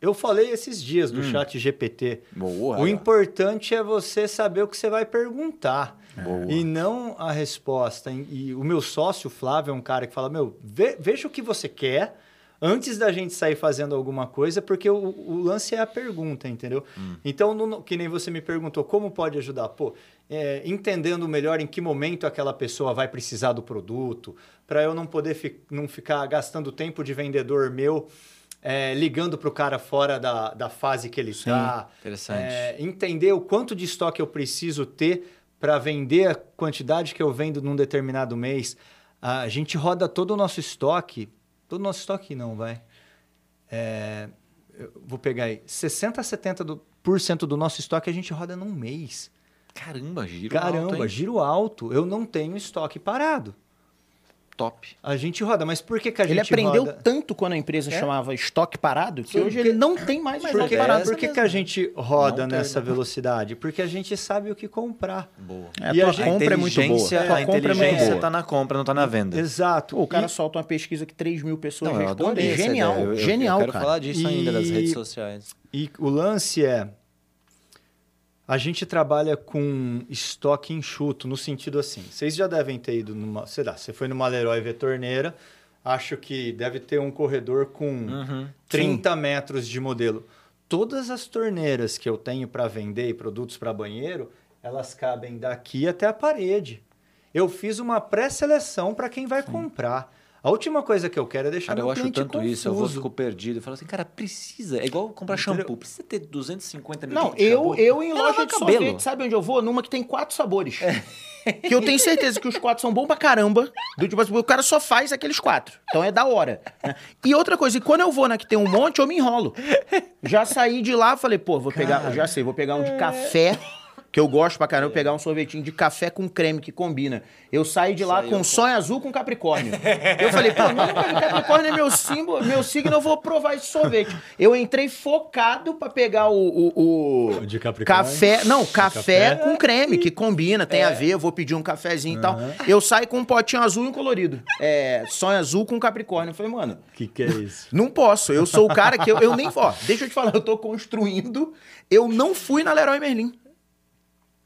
eu falei esses dias do chat GPT. Boa. O importante é você saber o que você vai perguntar. Boa. E não a resposta. E o meu sócio, Flávio, é um cara que fala: Meu, ve- veja o que você quer antes da gente sair fazendo alguma coisa, porque o, o lance é a pergunta, entendeu? Então, no- que nem você me perguntou, como pode ajudar? Pô, é, entendendo melhor em que momento aquela pessoa vai precisar do produto, para eu não poder fi- não ficar gastando tempo de vendedor meu. é, ligando para o cara fora da, da fase que ele está. interessante. É, entender o quanto de estoque eu preciso ter para vender a quantidade que eu vendo num determinado mês. A gente roda todo o nosso estoque, todo o nosso estoque não, vai. É, eu vou pegar aí, 60 a 70% do, nosso estoque a gente roda num mês. Caramba, giro Caramba, alto, hein? giro alto. Eu não tenho estoque parado. Top. A gente roda, mas por que, que a Ele gente aprendeu roda? tanto quando a empresa É? chamava estoque parado, que Porque- hoje ele não tem mais Mas estoque por que, parado. por que, que a gente roda Não nessa não. velocidade? Porque a gente sabe o que comprar. Boa. É, a E a tua gente- compra é muito boa. a compra é muito inteligência boa. tá na compra, não tá na venda. Exato. Pô, o cara E- solta uma pesquisa que 3 mil pessoas Não, respondem. Genial. Eu- eu- genial, eu quero cara. falar disso E- ainda nas redes sociais. E o lance é. A gente trabalha com estoque enxuto, no sentido assim. Vocês já devem ter ido numa. Sei lá, você foi numa Leroy ver torneira, acho que deve ter um corredor com Uhum. 30 metros de modelo. Todas as torneiras que eu tenho para vender e produtos para banheiro, elas cabem daqui até a parede. Eu fiz uma pré-seleção para quem vai comprar. A última coisa que eu quero é deixar Cara, meu eu acho tanto isso, eu vou confuso. fico perdido. Eu falo assim, cara, precisa. É igual comprar Entendeu? shampoo. Precisa ter 250 mil Não, eu, shampoo. eu em É loja de cabelo. sorvete, sabe onde eu vou? Numa que tem quatro sabores. Que eu tenho certeza que os quatro são bons pra caramba. Do tipo assim, o cara só faz aqueles quatro. Então é da hora. né? E outra coisa, e quando eu vou na que tem um monte, eu me enrolo. Já saí de lá, falei, pô, vou pegar, já sei, vou pegar um de café. Que eu gosto pra caramba, pegar um sorvetinho de café com creme que combina. Eu saí de lá Saiu com sonho azul com Capricórnio. Eu falei, pô, não, Capricórnio é meu símbolo, meu signo, eu vou provar esse sorvete. Eu entrei focado pra pegar o, o, o De Capricórnio? café, não, café, café? com creme que combina, tem a ver, eu vou pedir um cafezinho e tal. Eu saio com um potinho azul e um colorido. É, sonho azul com Capricórnio. Eu falei, mano, O que, que é isso? não posso. Eu sou o cara que eu, eu nem. Ó, deixa eu te falar, eu tô construindo. Eu não fui na Leroy Merlin.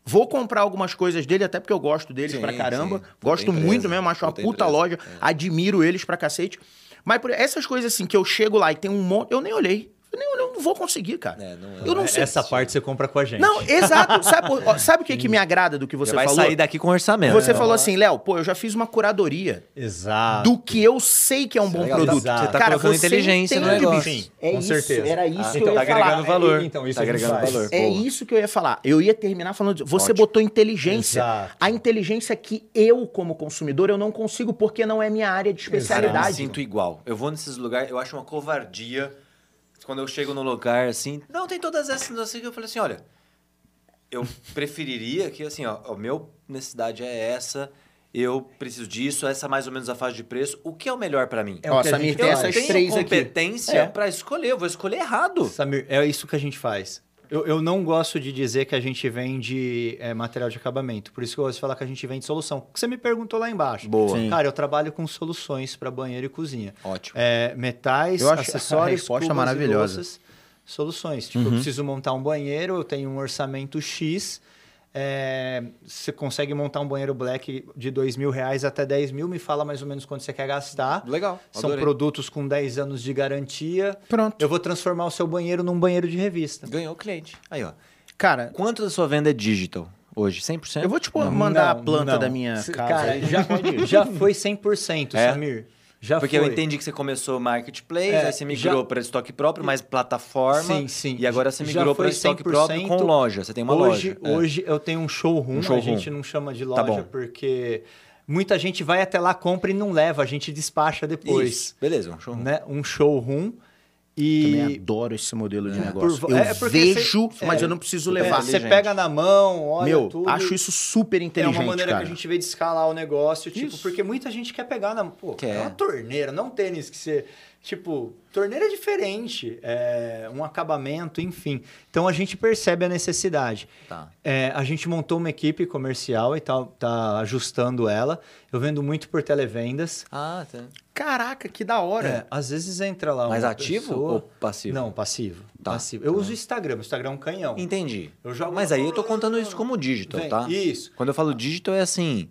Vou comprar algumas coisas dele, até porque eu gosto deles Sim, pra caramba. sim. Gosto empresa, muito mesmo, acho uma puta puta empresa, loja. é. Admiro eles pra cacete. Mas por essas coisas assim, que eu chego lá e tem um monte. Eu nem olhei. Eu, nem, eu não vou conseguir, cara. É, não é. eu não sei. Essa parte você compra com a gente. Não, exato. Sabe, ó, sabe o que, que me agrada do que você Você vai falou? sair daqui com orçamento. Você falou assim, Léo, pô, eu já fiz uma curadoria Exato. do que eu sei que é um bom legal. produto. Exato. Você tá Cara, colocando você inteligência no negócio. Sim, É com isso, certeza. Era isso Ah, que então eu ia tá falar. agregando valor. Então, isso tá agregando faz. valor. É Boa. isso que eu ia falar. Eu ia terminar falando. de- Você Ótimo. botou inteligência. Exato. A inteligência que eu, como consumidor, eu não consigo porque não é minha área de Cara, eu me especialidade. sinto igual. Eu vou nesses lugares, eu acho uma covardia quando eu chego no lugar assim. Não, tem todas essas, o que. Eu falei assim: olha, eu preferiria que, assim, ó, a minha necessidade é essa, eu preciso disso, essa é mais ou menos a faixa de preço. O que é o melhor pra mim? É Ó, o que a Samir, gente tem eu essas tenho três aqui. competência É. pra escolher, eu vou escolher errado. Samir, é isso que a gente faz. Eu, eu não gosto de dizer que a gente vende é, material de acabamento. Por isso que eu gosto de falar que a gente vende solução. Você me perguntou lá embaixo. Boa. Sim. Cara, eu trabalho com soluções para banheiro e cozinha. Ótimo. É, metais, Eu acho a acessórios, resposta cubas e maravilhosa. soluções. Tipo, eu preciso montar um banheiro, eu tenho um orçamento X. é, você consegue montar um banheiro black de dois mil reais até 10 mil, me fala mais ou menos quanto você quer gastar. Legal. São adorei. produtos com 10 anos de garantia. Pronto. Eu vou transformar o seu banheiro num banheiro de revista. Ganhou o cliente. Aí, ó. Cara, Quanto da sua venda é digital hoje? 100%? eu vou te pô, mandar Não, a planta não. da minha casa. Cara, já, já foi 100%, É? Samir. Já Porque foi. eu entendi que você começou marketplace, É, aí você migrou já- para estoque próprio, mais plataforma. Sim, sim. E agora você migrou para estoque 100%. próprio com loja. Você tem uma hoje, loja. É. Hoje eu tenho um showroom, Um showroom. a gente não chama de Tá loja bom. porque muita gente vai até lá, compra e não leva, a gente despacha depois. Isso. Beleza, um show. Né? Um showroom Também e... adoro esse modelo de É, negócio. por- eu é porque vejo, você- mas é, eu não preciso É, levar. você pega na mão, olha Meu, tudo. acho isso super É inteligente, uma maneira cara. que a gente vê de escalar o negócio, tipo, Isso. porque muita gente quer pegar na. Pô, Quer. é uma torneira, não um tênis que você. Tipo, torneira é diferente, é um acabamento, enfim. Então a gente percebe a necessidade. Tá. É, a gente montou uma equipe comercial e tá, tá ajustando ela. Eu vendo muito por televendas. Ah, tá. Caraca, que da hora. É, às vezes entra lá Mais uma ativo pessoa- ou passivo? Não, passivo. Tá. passivo. Eu uso o Instagram, o Instagram é um canhão. Entendi. Eu jogo- Mas aí eu tô contando isso como digital, Vem, tá? Isso. Quando eu falo digital é assim,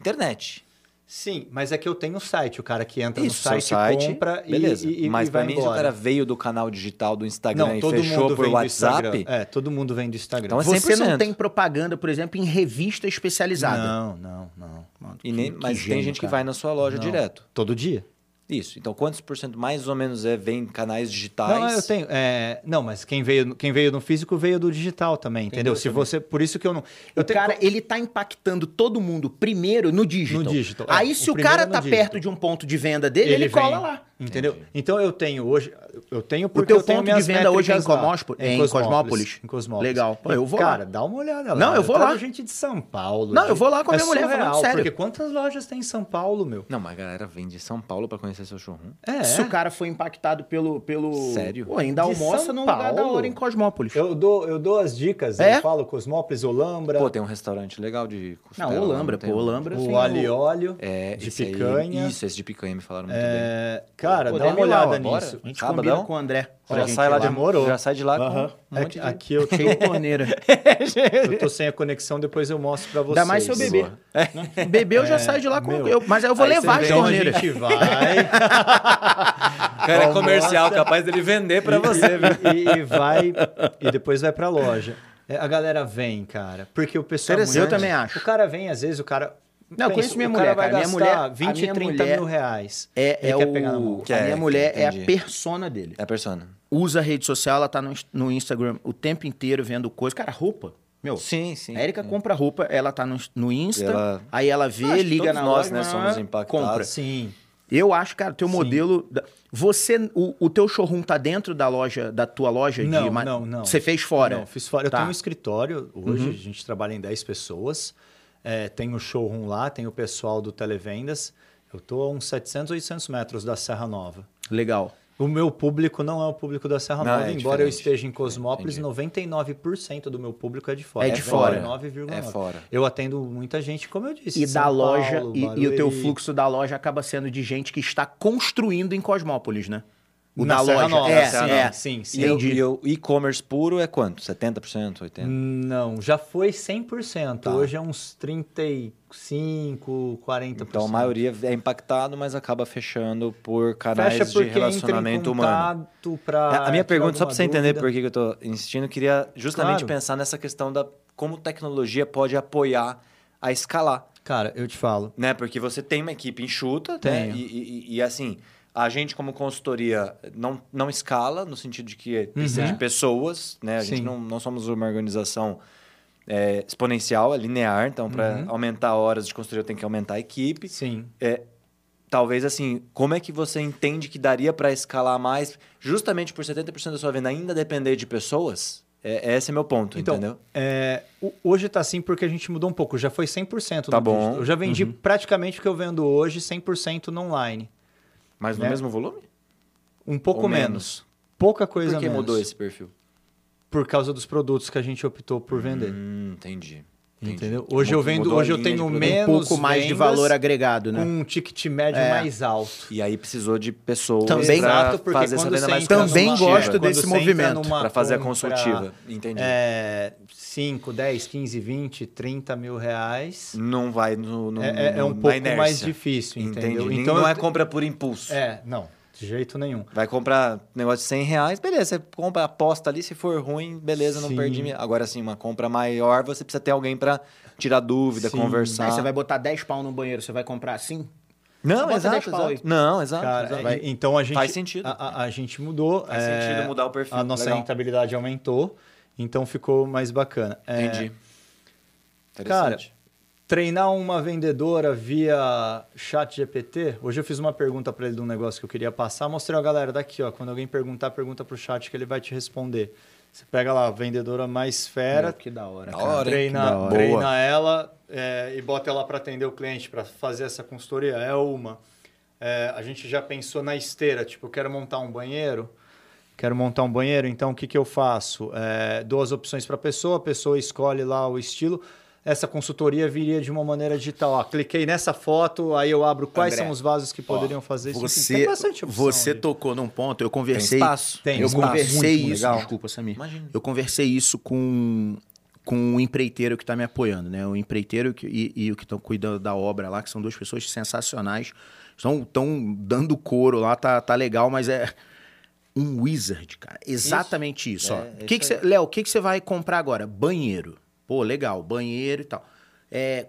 internet. Sim, mas é que eu tenho o site, o cara que entra Isso, no site, site, compra e- beleza. e, e, Mas e pra vai mim, se o embora. cara veio do canal digital do Instagram Não, e todo fechou mundo por vem do Instagram. WhatsApp, É, todo mundo vem do Instagram. Então é Você não 100%. tem propaganda, por exemplo, em revista especializada. Não, não, não. Mano, e nem, que- que mas tem gênio, gente que cara. vai na sua loja Não. direto. Todo dia? Isso. Então, quantos por cento mais ou menos é vem em canais digitais? Não, eu tenho. é, não, mas quem veio, quem veio no físico veio do digital também, entendeu? Se você, por isso que eu não. Eu O tenho- cara, ele tá impactando todo mundo primeiro no digital. No digital, é. Aí, O se o, primeiro cara é tá digital. perto de um ponto de venda dele, ele, cola vem, lá. Entendeu? Entendi. Então eu tenho hoje. Eu tenho O porque teu eu tenho ponto de venda hoje é em, lá. É em Cosmópolis? Em Cosmópolis. Legal. Pô, eu vou lá. Cara, dá uma olhada lá. Não, eu vou trago lá. gente de São Paulo. Não, de- eu vou lá com a é minha mulher, falando surreal, sério. Porque quantas lojas tem em São Paulo, meu? Não, mas a galera vem de São Paulo pra conhecer seu showroom. É. Se o cara foi impactado pelo. pelo... Sério? Pô, ainda De almoça São num lugar da hora em Cosmópolis. Eu dou, eu dou as dicas, É? eu falo Cosmópolis, Olambra, Pô, tem um restaurante legal de costela. Não, lá, Olambra, pô, Olambra. o alho e óleo, É, de picanha. isso, esse de picanha me falaram muito bem. É, cara, Pô, dá uma lá, olhada bora. nisso. A gente Sabadão? combina com o André. Já sai lá, lá. Demorou. já sai de lá com um Aqui, aqui eu tenho, torneira. eu tô sem a conexão, depois eu mostro pra vocês. Ainda mais se eu beber. Beber eu já saio de lá com. meu. eu- mas aí eu vou Aí levar as Então a torneiras. gente vai O cara é comercial, capaz dele vender pra você, viu? e, vai e depois vai pra loja. É, A galera vem, cara, porque o pessoal é Eu também acho. O cara vem, às vezes o cara Não, eu conheço minha mulher, cara. Minha mulher- a 20, minha 30 mulher mil reais. É, é quer pegar na mão. o. A minha mulher é a entendi. persona dele. É a persona. Usa a rede social, ela tá no, no Instagram o tempo inteiro vendo coisa. Cara, roupa. Meu, Sim, sim. a Erika compra roupa, ela tá no, no Insta, Ela- aí ela vê, liga na nós, loja, né, somos impactados. compra. Sim. Eu acho, cara, teu Sim. modelo. Você, o, o teu showroom tá dentro da loja, da tua loja Não, de. não, não. Você fez fora? Não, fiz fora. Eu Tá. tenho um escritório hoje, Uhum. a gente trabalha em 10 pessoas. É, tem o showroom lá, tem o pessoal do Televendas. Eu tô a uns 700, 800 metros da Serra Nova. Legal. O meu público não é o público da Serra Não, Nova, é embora eu esteja em Cosmópolis, Entendi. 99% do meu público é de fora. É de fora. 99,9%. É fora. Eu atendo muita gente, como eu disse. E São da loja, Paulo, e, e o teu fluxo da loja acaba sendo de gente que está construindo em Cosmópolis, né? O Na loja. Nova, é, sim, é. sim, sim. E o- Entendi. o e-commerce puro é quanto? 70%, 80%? Não, já foi 100%. Tá. Hoje é uns 35%, 40%. Então a maioria é impactado, mas acaba fechando por canais Fecha de relacionamento entra em humano. pra a minha pergunta, só para você entender por que eu estou insistindo, eu queria justamente Claro. pensar nessa questão da como tecnologia pode apoiar a escalar. Cara, eu te falo. né? Porque você tem uma equipe enxuta, né? E, e- e, assim, a gente como consultoria não, não escala, no sentido de que precisa Uhum. de pessoas, né? A gente Sim. não, não somos uma organização é, exponencial, é linear, então para Uhum. aumentar horas de consultoria eu tenho que aumentar a equipe. Sim. É, talvez assim, como é que você entende que daria para escalar mais, justamente por 70% da sua venda ainda depender de pessoas? É, esse é meu ponto, Então, entendeu? é, hoje tá assim porque a gente mudou um pouco. Já foi 100% Tá no bom. digital. Eu já vendi Uhum. praticamente o que eu vendo hoje 100% no online. Mas no né? mesmo volume? Um pouco Ou menos. menos? Pouca coisa Por que menos. mudou esse perfil? Por causa dos produtos que a gente optou por vender. Hum, entendi. Entendi. Entendeu? Hoje eu Mudou vendo, a hoje eu tenho produto. menos Um pouco mais de valor agregado, né? um ticket médio É. mais alto. E aí precisou de pessoas Também- pra Exato, porque fazer essa venda mais Também numa- gosto quando desse movimento. Pra fazer a consultiva. Entendi. É, 5, 10, 15, 20, 30 mil reais. Não vai no, no, É, é- é um na pouco inércia. mais difícil, Entendi. entendeu? Nem- Então não eu é compra por impulso. É, não, de jeito nenhum. Vai comprar negócio de 100 reais, beleza. Você compra, aposta ali, se for ruim, beleza, não Sim. perdi. minha- Agora, assim, uma compra maior, você precisa ter alguém pra tirar dúvida, Sim. conversar. Aí você vai botar 10 pau no banheiro, você vai comprar assim? Não, exato, 10 pau aí. exato. Não, exato. Cara, exato. é, então a gente. Faz sentido. A, a- a gente mudou. Faz é, sentido mudar o perfil. A nossa Legal. rentabilidade aumentou, então ficou mais bacana. É, Entendi. Cara, Interessante. Treinar uma vendedora via chat GPT. Hoje eu fiz uma pergunta para ele de um negócio que eu queria passar. Mostrei a galera daqui, ó. Quando alguém perguntar, pergunta pro chat que ele vai te responder. Você pega lá, a vendedora mais fera, Meu, que da hora, Da hora, treina, da hora. treina Boa. ela é, e bota ela para atender o cliente, para fazer essa consultoria. É uma. É, a gente já pensou na esteira, tipo, eu quero montar um banheiro, quero montar um banheiro, então o que, que eu faço? É, dou as opções para a pessoa, a pessoa escolhe lá o estilo. Essa consultoria viria de uma maneira digital. Ó, cliquei nessa foto, aí eu abro quais André, são os vasos que poderiam fazer isso. Você, tem bastante opção você ali. tocou num ponto, eu Tem conversei. espaço. Tem eu espaço, conversei muito isso. legal. Desculpa, Samir. Imagina. Eu conversei isso com, com um empreiteiro que está me apoiando, né? O empreiteiro que- e, e o que estão cuidando da obra lá, que são duas pessoas sensacionais. Estão tão dando couro lá, tá, tá legal, mas é um wizard, cara. Exatamente isso. ó. É, que isso Léo, o que, que você vai comprar agora? Banheiro. Pô, legal, banheiro e tal. É,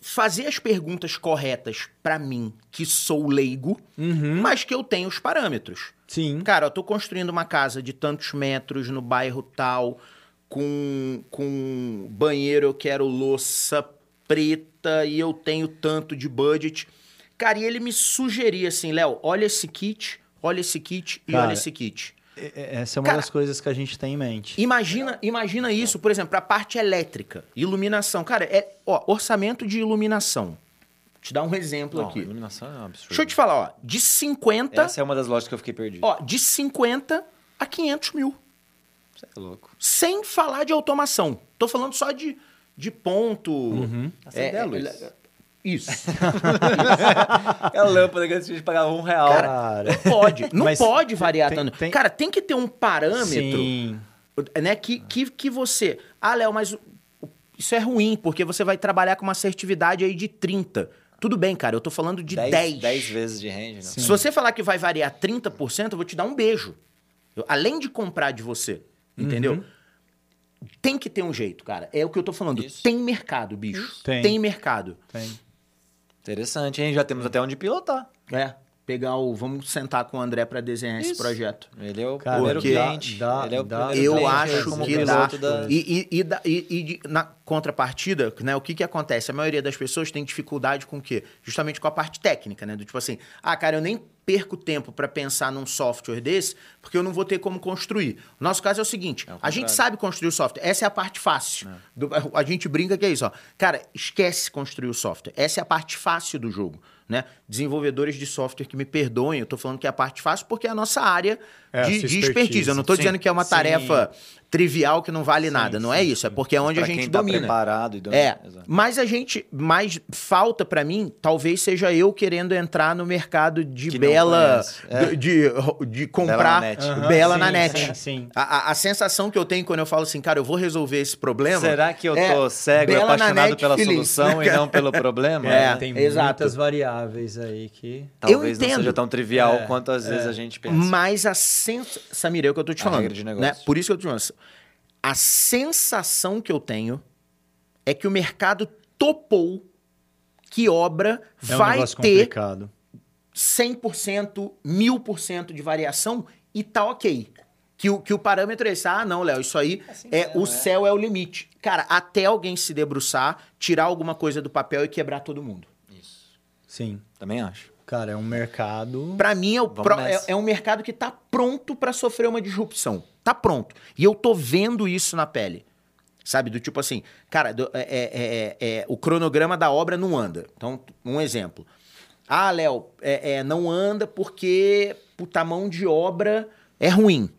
fazer as perguntas corretas pra mim, que sou leigo, Uhum. mas que eu tenho os parâmetros. Sim. Cara, eu tô construindo uma casa de tantos metros no bairro tal, com, com banheiro, eu quero louça preta e eu tenho tanto de budget. Cara, e ele me sugeria assim, Léo, olha esse kit, olha esse kit e Cara, olha esse kit. É- é- Essa é uma Cara, das coisas que a gente tem em mente. Imagina, imagina isso, por exemplo, a parte elétrica, iluminação. Cara, é ó, orçamento de iluminação. Vou te dar um exemplo Não, aqui. iluminação é um absurdo. Deixa eu te falar, ó, de 50, Essa é uma das lojas que eu fiquei perdido. ó, de 50 a 500 mil. Você é louco. sem falar de automação. Tô falando só de, de ponto. Essa ideia é luz. é- isso. É a lâmpada que a gente pagava um real. Cara, pode. Não Mas pode variar tem- tanto. tem- Cara, tem que ter um parâmetro, sim. né? Que, que, que você. Ah, Léo, mas isso é ruim, porque você vai trabalhar com uma assertividade aí de 30. Tudo bem, cara, eu tô falando de 10. 10, 10 vezes de range, né? Se você falar que vai variar 30%, eu vou te dar um beijo. Eu- além de comprar de você, entendeu? Tem que ter um jeito, cara. É o que eu tô falando. Isso. Tem mercado, bicho. Tem. mercado. Tem. Interessante, hein? Já temos até onde pilotar. É. Pegar o. Vamos sentar com o André pra desenhar esse Isso. projeto. Ele é o Cara, primeiro cliente. dá- ele é o dá- primeiro Eu cliente, acho como que dá. da- E, e, e, e- e de- na contrapartida, né, o que, que acontece? A maioria das pessoas tem dificuldade com o quê? Justamente com a parte técnica, né? Do tipo assim, ah, cara, eu nem perco tempo pra pensar num software desse, porque eu não vou ter como construir. O nosso caso é o seguinte: É o a gente sabe construir o software. Essa é a parte fácil. Do- a gente brinca que é isso, ó. Cara, esquece construir o software. Essa é a parte fácil do jogo. Né? Desenvolvedores de software que me perdoem, eu tô falando que é a parte fácil porque é a nossa área É, de, de expertise. Eu não tô Sim. dizendo que é uma Sim. tarefa trivial que não vale nada. Não é isso. É porque é onde Pra a gente quem tá domina. preparado e domina. É, Exato. mas a gente, mais falta pra mim, talvez seja eu querendo entrar no mercado de Que bela, conhece. de, de, comprar na net. Aham, bela sim, na net. sim, sim. A, a- sensação que eu tenho quando eu falo assim, cara, eu vou resolver esse problema. Será que eu é tô cego e bela na apaixonado net, pela feliz. solução e não pelo problema? É, né? tem exato. muitas variáveis aí que. Talvez eu não seja tão trivial É, quanto às vezes a gente pensa. Mas a sensação. Samir, é o que eu tô te A falando. regra de negócio. né? Por isso que eu tô te falando. A sensação que eu tenho é que o mercado topou que obra É um vai ter complicado. 100%, 1000% de variação e tá ok. Que o, que o parâmetro é esse. Ah, não, Léo, isso aí é o céu é o limite. Cara, até alguém se debruçar, tirar alguma coisa do papel e quebrar todo mundo. Sim. Também acho. Cara, é um mercado. Pra mim, é, o pro- é, é um mercado que tá pronto pra sofrer uma disrupção. Tá pronto. E eu tô vendo isso na pele. Sabe? Do tipo assim, cara, do- é- é- é- é, o cronograma da obra não anda. Então, um exemplo. Ah, Léo, é- é, não anda porque puta mão de obra é ruim.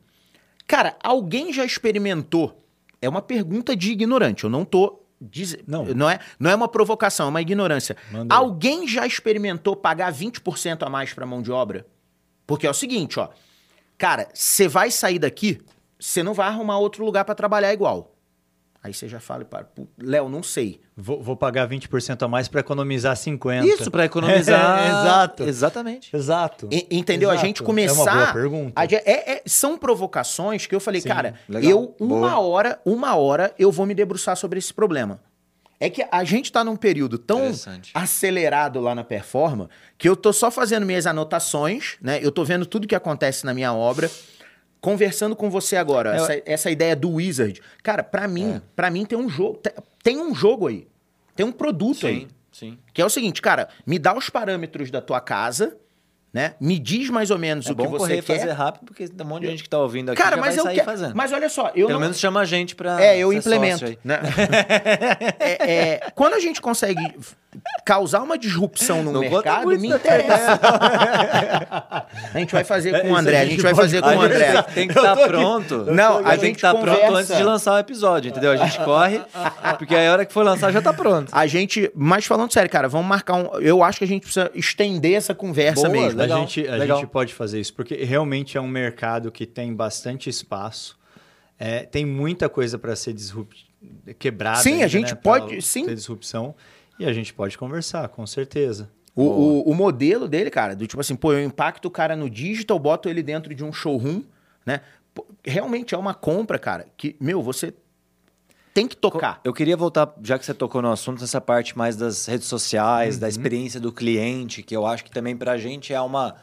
Cara, alguém já experimentou? É uma pergunta de ignorante. Eu não tô. Diz- Não. Não, é, não é uma provocação, é uma ignorância. Alguém já experimentou pagar 20% a mais pra mão de obra? Porque é o seguinte, ó. Cara, você vai sair daqui, você não vai arrumar outro lugar pra trabalhar igual. Aí você já fala, para, "Pu- Léo, não sei. Vou, vou pagar 20% a mais para economizar 50%. Isso, pra economizar. É, exato. Exatamente. Exato. E- entendeu? A Exato. gente É começar. uma boa pergunta. a é- é- são provocações que eu falei, Sim, cara, legal, eu, uma boa. hora, uma hora, eu vou me debruçar sobre esse problema. É que a gente tá num período tão acelerado lá na performa que eu tô só fazendo minhas anotações, né? Eu tô vendo tudo que acontece na minha obra. Conversando com você agora, É, essa, essa ideia do Wizard. Cara, pra mim, É. para mim tem um jogo, te- tem um jogo aí. Tem um produto aí. Sim, sim. Que é o seguinte, cara, me dá os parâmetros da tua casa, né? Me diz mais ou menos É o que você correr quer. fazer rápido, porque tem um monte de gente que tá ouvindo aqui Cara, mas eu sair quero. fazendo. Mas olha só, eu Pelo não... menos chama a gente pra É, eu implemento. né? É, é, quando a gente consegue causar uma disrupção no Não mercado, me né? interessa. a gente vai fazer com o André, a a gente vai fazer com o A André. tem que estar pronto. Não, a gente que estar pronto antes de lançar o episódio, entendeu? A gente corre, porque aí a hora que for lançar já tá pronto. A gente, mas falando sério, cara, vamos marcar um. Eu acho que a gente precisa estender essa conversa Boa, mesmo. legal, a gente, a legal. gente pode fazer isso, porque realmente é um mercado que tem bastante espaço. É, tem muita coisa para ser disrupt... quebrada. Sim, a ainda, gente né, pra pode- sim. Ter disrupção. E a gente pode conversar, com certeza. O, o, o modelo dele, cara, do tipo assim, pô, eu impacto o cara no digital, boto ele dentro de um showroom, né? Pô, realmente é uma compra, cara, que, meu, você tem que tocar. Eu queria voltar, já que você tocou no assunto, nessa parte mais das redes sociais, Uhum. da experiência do cliente, que eu acho que também pra gente é uma,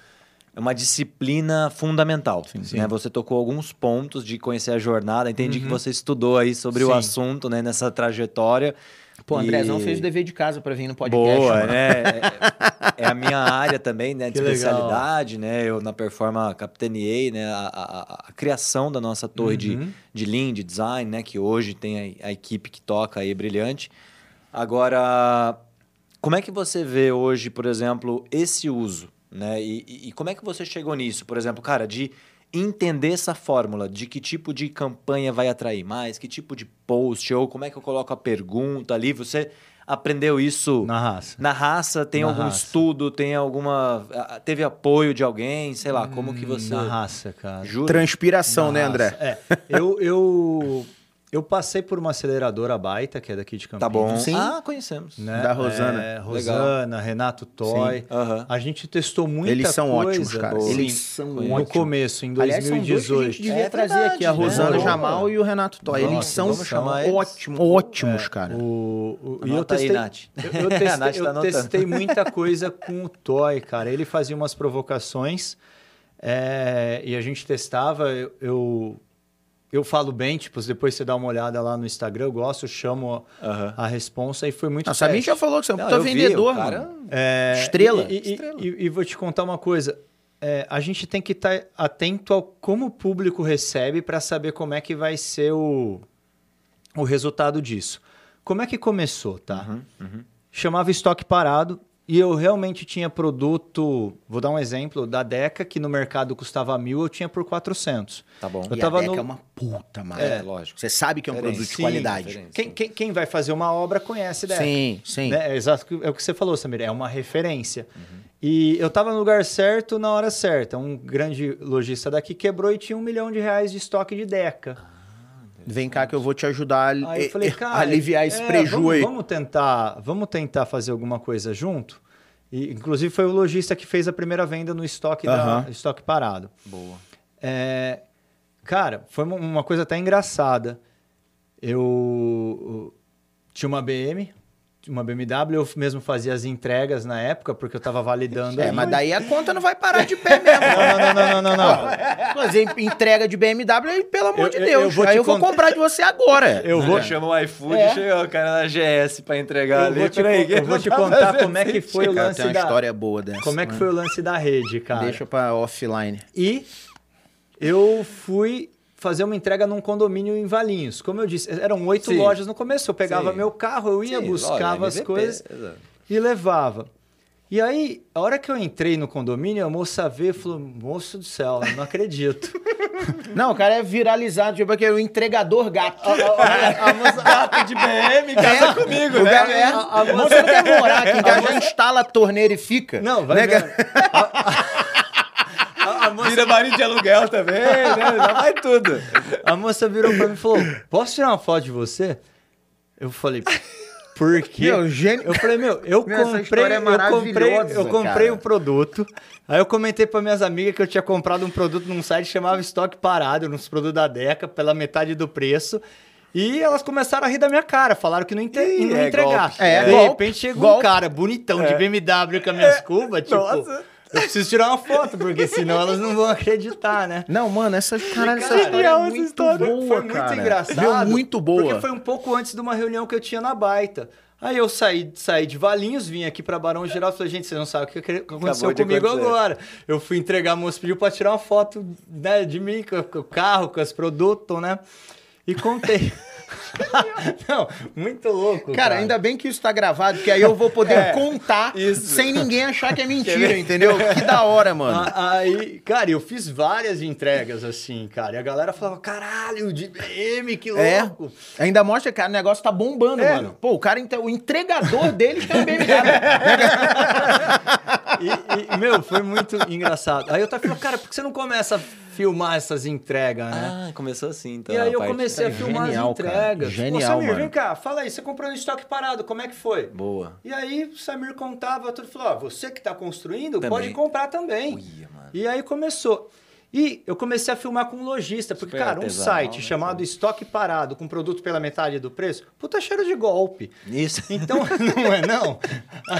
é uma disciplina fundamental. né? Você tocou alguns pontos de conhecer a jornada, entendi que você estudou aí sobre o Sim. assunto, né, nessa trajetória. Pô, E- Andrezão fez o dever de casa pra vir no podcast. Boa, mano. né? É, é a minha área também, né? De Que legal. especialidade, né? Eu na Performa capitaneei, né? A, a- a- criação da nossa torre de, Uhum. de Lean, de Design, né? Que hoje tem a, a equipe que toca aí brilhante. Agora, como é que você vê hoje, por exemplo, esse uso, né? E, e- e como é que você chegou nisso, por exemplo, cara, de entender essa fórmula de que tipo de campanha vai atrair mais, que tipo de post, ou como é que eu coloco a pergunta ali, você aprendeu isso Na raça. na raça, tem Na algum raça. estudo, tem alguma. ah, Teve apoio de alguém, sei lá, como que você. Na raça, cara. Jura? Transpiração, Na né, raça. André? É, eu, eu, eu passei por uma aceleradora baita, que é daqui de Campinas. Tá bom. Sim. Ah, conhecemos. né? Da Rosana. É, Rosana, Renato Toy. Aham. A gente testou muita Eles são coisa. ótimos, cara. Sim, Eles são no ótimos. começo, em Aliás, são dois que a 2018. gente devia É trazer verdade, aqui, a né? Rosana Boa. Jamal e o Renato Toy. Eles Nossa, são vamos chamar eles. ótimos, ótimos, cara. O, o, e eu Anota aí, testei, Nath. eu, eu A testei, Nath tá eu testei muita coisa com o Toy, cara. Ele fazia umas provocações é, e a gente testava. Eu, eu, eu falo bem, tipo, depois você dá uma olhada lá no Instagram, eu gosto, eu chamo Aham. a responsa e foi muito Nossa, a mim teste. já falou que você é um Não, puta vi, vendedor, o cara- mano. É, Estrela. E, e- Estrela. e- e vou te contar uma coisa. É, a gente tem que estar atento ao como o público recebe para saber como é que vai ser o, o resultado disso. Como é que começou, tá? Uhum, Chamava estoque parado e eu realmente tinha produto, vou dar um exemplo, da Deca, que no mercado custava mil, eu tinha por 400. Tá bom. Eu e tava a Deca no- é uma puta marca. É, lógico. Você sabe que é um produto de qualidade. Quem, quem, quem vai fazer uma obra conhece Deca. Sim, sim. Né? É exato, é o que você falou, Samir, é uma referência. E eu estava no lugar certo na hora certa. Um grande lojista daqui quebrou e tinha um milhão de reais de estoque de Deca. Vem cá que eu vou te ajudar a, Aí eu falei, a cara, aliviar esse é, preju vamos. Vamos tentar, vamos tentar fazer alguma coisa junto. E, inclusive foi o lojista que fez a primeira venda no estoque, da, estoque parado. Boa. É, cara, foi uma- uma coisa até engraçada. Eu, eu tinha uma BM, uma BMW, eu mesmo fazia as entregas na época, porque eu estava validando. É, aí. mas daí a conta não vai parar de pé mesmo. Não, não, não, não, não, não. Fazer entrega de BMW, pelo amor Eu- de eu- Deus. eu vou aí eu vou contar- comprar de você agora. Eu vou, Chama o iFood, É. chegou o cara na GS pra entregar eu ali. vou te, Peraí, eu vou te contar como é que foi o Cara, lance tem uma da... história boa dessa. Como é que foi o lance da rede, cara? Deixa pra offline. E eu fui fazer uma entrega num condomínio em Valinhos. Como eu disse, eram oito Sim. lojas no começo. Eu pegava Sim. meu carro, eu ia, Sim, buscava lógico, as coisas exato. e levava. E aí, a hora que eu entrei no condomínio, a moça veio e falou: Moço do céu, não acredito. Não, o cara é viralizado, tipo aquele o entregador gato. a moça, gato de BM, casa comigo, O né? cara é, A- a a moça não quer morar aqui, a já instala a torneira e fica. Não, vai né, ver. cara? A, a moça, Vira marido de aluguel também, né? Já vai tudo. a moça virou pra mim e falou: Posso tirar uma foto de você? Eu falei. Por quê? Meu, gênio- Eu falei, meu, eu Meu, comprei, é eu comprei, eu comprei o produto. Aí eu comentei para minhas amigas que eu tinha comprado um produto num site que chamava Estoque Parado, nos produtos da Deca, pela metade do preço. E elas começaram a rir da minha cara, falaram que não, inte Ih, não é entregar. golpe. É, de golpe, repente chega um golpe. cara bonitão de BMW com as minhas cubas, tipo, nossa. Eu preciso tirar uma foto, porque senão elas não vão acreditar, né? Não, mano, essa, caralho, essa Cara, história é muito história. boa, Foi muito cara. engraçado. Meu, muito boa. Porque foi um pouco antes de uma reunião que eu tinha na Baita. Aí eu saí, saí de Valinhos, vim aqui pra Barão Geral e falei, gente, vocês não sabem o que que aconteceu Acabou comigo agora. Eu fui entregar, a moça pediu pra tirar uma foto né, de mim, com, com o carro, com os produtos, né? E contei. não, muito louco. Cara, ainda bem que isso tá gravado, porque aí eu vou poder É, contar isso. sem ninguém achar que é mentira, entendeu? Que da hora, mano. Aí, cara, eu fiz várias entregas assim, cara. E a galera falava, caralho, de BM, que É. louco. Ainda mostra que o negócio tá bombando, É. mano. Pô, o cara, entre- o entregador deles tem um BMW. E, e, meu, foi muito engraçado. Aí eu tava falando, cara, por que você não começa filmar essas entregas, né? Ah, começou assim, então. e aí a eu parte- comecei a Cara, filmar genial, as cara. entregas. Genial, Ô, Samir, mano. vem cá, fala aí, você comprou no estoque parado, como é que foi? Boa. E aí o Samir contava tudo, falou, ó, você que tá construindo, Também. pode comprar também. Uia, mano. E aí começou. E eu comecei a filmar com um lojista, porque, Super cara, um site né, chamado Estoque Parado, com produto pela metade do preço, puta cheiro de golpe. Isso. Então, não é não?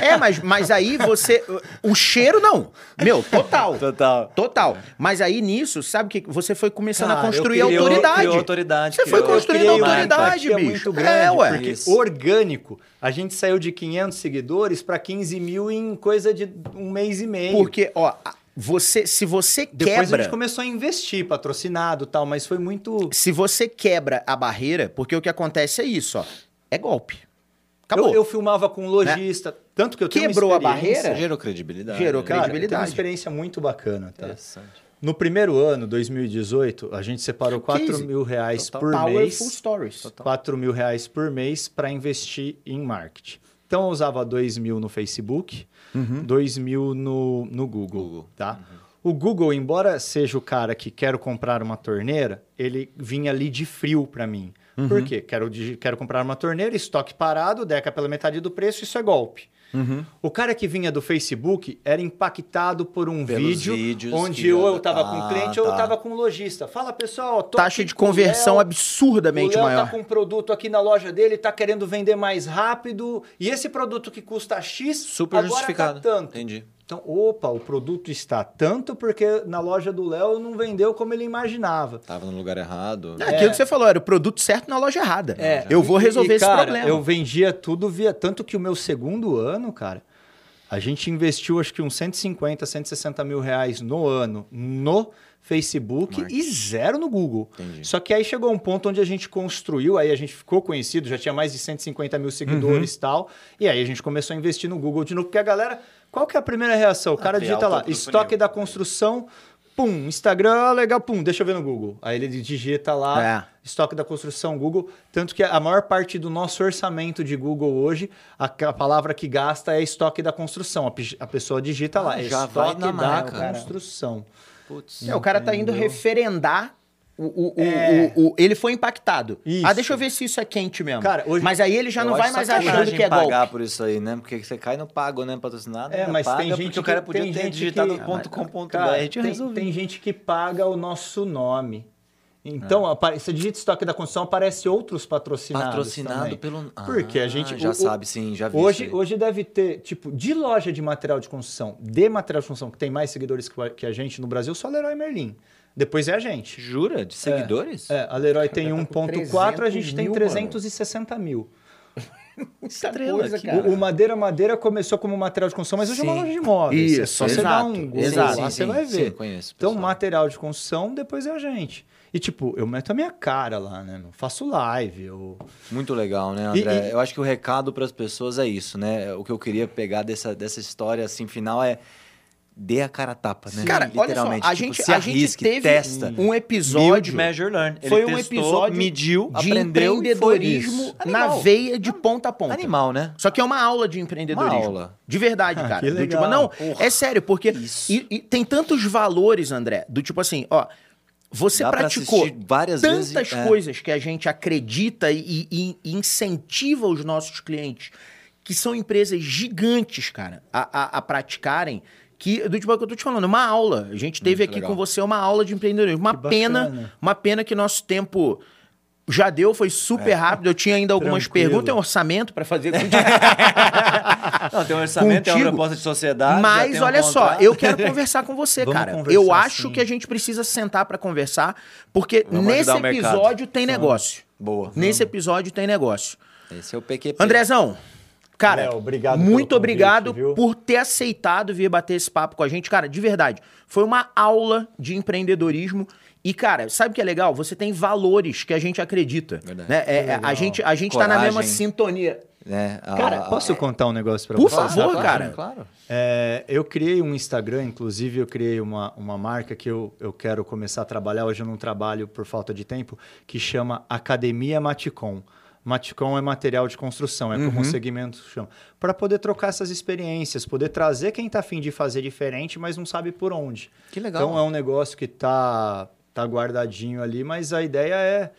É, mas, mas aí você. O cheiro não. Meu, total. Total. Total. Mas aí nisso, sabe que você foi começando Cara, a eu construir criei- autoridade. Criou autoridade. Você foi criou- construindo criou uma autoridade, empatia bicho. muito grande, É, ué. porque Isso. orgânico, a gente saiu de 500 seguidores para 15 mil em coisa de um mês e meio. Porque, ó, a- você, se você Depois a quebra. gente começou a investir, patrocinado e tal, mas foi muito... Se você quebra a barreira, porque o que acontece é isso, ó. É golpe. Acabou. Eu, eu filmava com um lojista, tanto que eu tenho Quebrou uma a barreira? Gerou credibilidade. Gerou né? Cara, credibilidade. uma experiência muito bacana, tá? Interessante. No primeiro ano, 2018, a gente separou 4 15. mil reais Total. por Powerful mês. Stories. 4 mil reais por mês para investir em marketing. Então eu usava 2 mil no Facebook, 2 mil no, no Google, Google. tá? O Google, embora seja o cara que quero comprar uma torneira, ele vinha ali de frio para mim. Por quê? Quero, quero comprar uma torneira, estoque parado, deca pela metade do preço, isso é golpe. O cara que vinha do Facebook era impactado por um Pelos vídeo onde ou eu estava com Ah, cliente ou eu tá. estava com lojista. Fala, pessoal, Taxa de conversão Léo, absurdamente o Léo maior. tá com um produto aqui na loja dele, tá querendo vender mais rápido. E esse produto que custa X, Super agora justificado. tá tanto. Entendi. Então, opa, o produto está tanto porque na loja do Léo não vendeu como ele imaginava. Tava no lugar errado. É aquilo que você falou, era o produto certo na loja errada. eu vou e- resolver e, esse cara, problema. Eu vendia tudo via. Tanto que o meu segundo ano, cara, A gente investiu acho que uns 150, 160 mil reais no ano no Facebook Marketing. e zero no Google. Entendi. Só que aí chegou um ponto onde a gente construiu, aí a gente ficou conhecido, já tinha mais de 150 mil seguidores e tal. E aí a gente começou a investir no Google de novo, porque a galera. Qual que é a primeira reação? O cara tem digita lá, estoque da construção, pum, Instagram, ah, legal, pum, deixa eu ver no Google. Aí ele digita lá, É. estoque da construção, Google. Tanto que a maior parte do nosso orçamento de Google hoje, a, a palavra que gasta é estoque da construção. A, a pessoa digita lá, Ah, é já vai estoque na da marca, construção. Putz. É, o cara tá indo referendar. O, o, É. o- o- ele foi impactado. Isso. Ah, deixa eu ver se isso é quente mesmo. Cara, hoje- Mas aí ele já Eu não vai mais achando que é pagar golpe. por isso aí, né? Porque você cai no pago, né? Patrocinado. É, mas paga tem gente porque o cara que- podia tem ter gente digitado que- ponto .com ponto Cara, .br, tinha tem, tem gente que paga o nosso nome. Então, apare- você digita estoque da construção, aparece outros patrocinados. Patrocinado também. pelo... Porque a Ah, gente. Já o- sabe, sim, já vi Hoje, hoje deve ter, tipo, de loja de material de construção, de material de construção, que tem mais seguidores que a- que a gente no Brasil, só Leroy Merlin. Depois é a gente. Jura? De seguidores? É, a Leroy tem tá com 1.4, a gente 300 tem mil, 360 mil. Estrela, coisa, cara. O, o Madeira Madeira começou como material de construção, mas hoje é uma loja de imóveis. é Isso, só você dar um Google exato. lá, Sim, você sim, vai ver. sim, conheço, então, material de construção, depois é a gente. E, tipo, eu meto a minha cara lá, né? Eu faço live, eu... Muito legal, né, E- André? e- Eu acho que o recado para as pessoas é isso, né? O que eu queria pegar dessa, dessa história, assim, final é... Dê a cara a tapa, né? Cara, olha só, Literalmente. a Tipo, gente, se a gente arrisque, teve testa. um Build, episódio measure, learn. Ele foi um testou, episódio mediu, de aprendeu empreendedorismo na veia de ponta a ponta. Animal, né? Só que é uma aula de empreendedorismo. Uma aula. De verdade, Ah, cara. Do tipo, não, Porra. é sério, porque e- e tem tantos valores, André, do tipo assim, ó, você Dá pra praticou várias tantas vezes, é. coisas que a gente acredita e, e- e incentiva os nossos clientes, que são empresas gigantes, cara, a, a- a praticarem. Que, do tipo, é que eu tô te falando, uma aula. A gente teve Muito aqui legal. com você uma aula de empreendedorismo. Uma Que pena, bacana. uma pena que nosso tempo já deu, foi super rápido. Eu tinha ainda algumas Tranquilo. perguntas, tem um orçamento para fazer contigo. Não, tem um orçamento, tem uma Contigo. proposta de sociedade. Mas um olha só, eu quero conversar com você, Vamos cara. Eu acho sim. que a gente precisa sentar pra conversar, porque Vamos nesse mercado. episódio tem negócio. Boa. Nesse episódio tem negócio. Esse é o PQP. Andrezão, cara, Léo, obrigado muito convite, obrigado viu? por ter aceitado vir bater esse papo com a gente. Cara, de verdade, foi uma aula de empreendedorismo. E, cara, sabe o que é legal? Você tem valores que a gente acredita. Verdade. Né? É, é, a gente, a gente tá na mesma sintonia. Né? A- Cara, a- posso contar um negócio pra Por você? favor, claro, cara. Claro. É, eu criei um Instagram, inclusive eu criei uma, uma marca que eu, eu quero começar a trabalhar, hoje eu não trabalho por falta de tempo, que chama Academia Maticom. Maticom é material de construção, é como o segmento chama. Para poder trocar essas experiências, poder trazer quem está afim de fazer diferente, mas não sabe por onde. Que legal. Então é um negócio que tá, tá guardadinho ali, mas a ideia é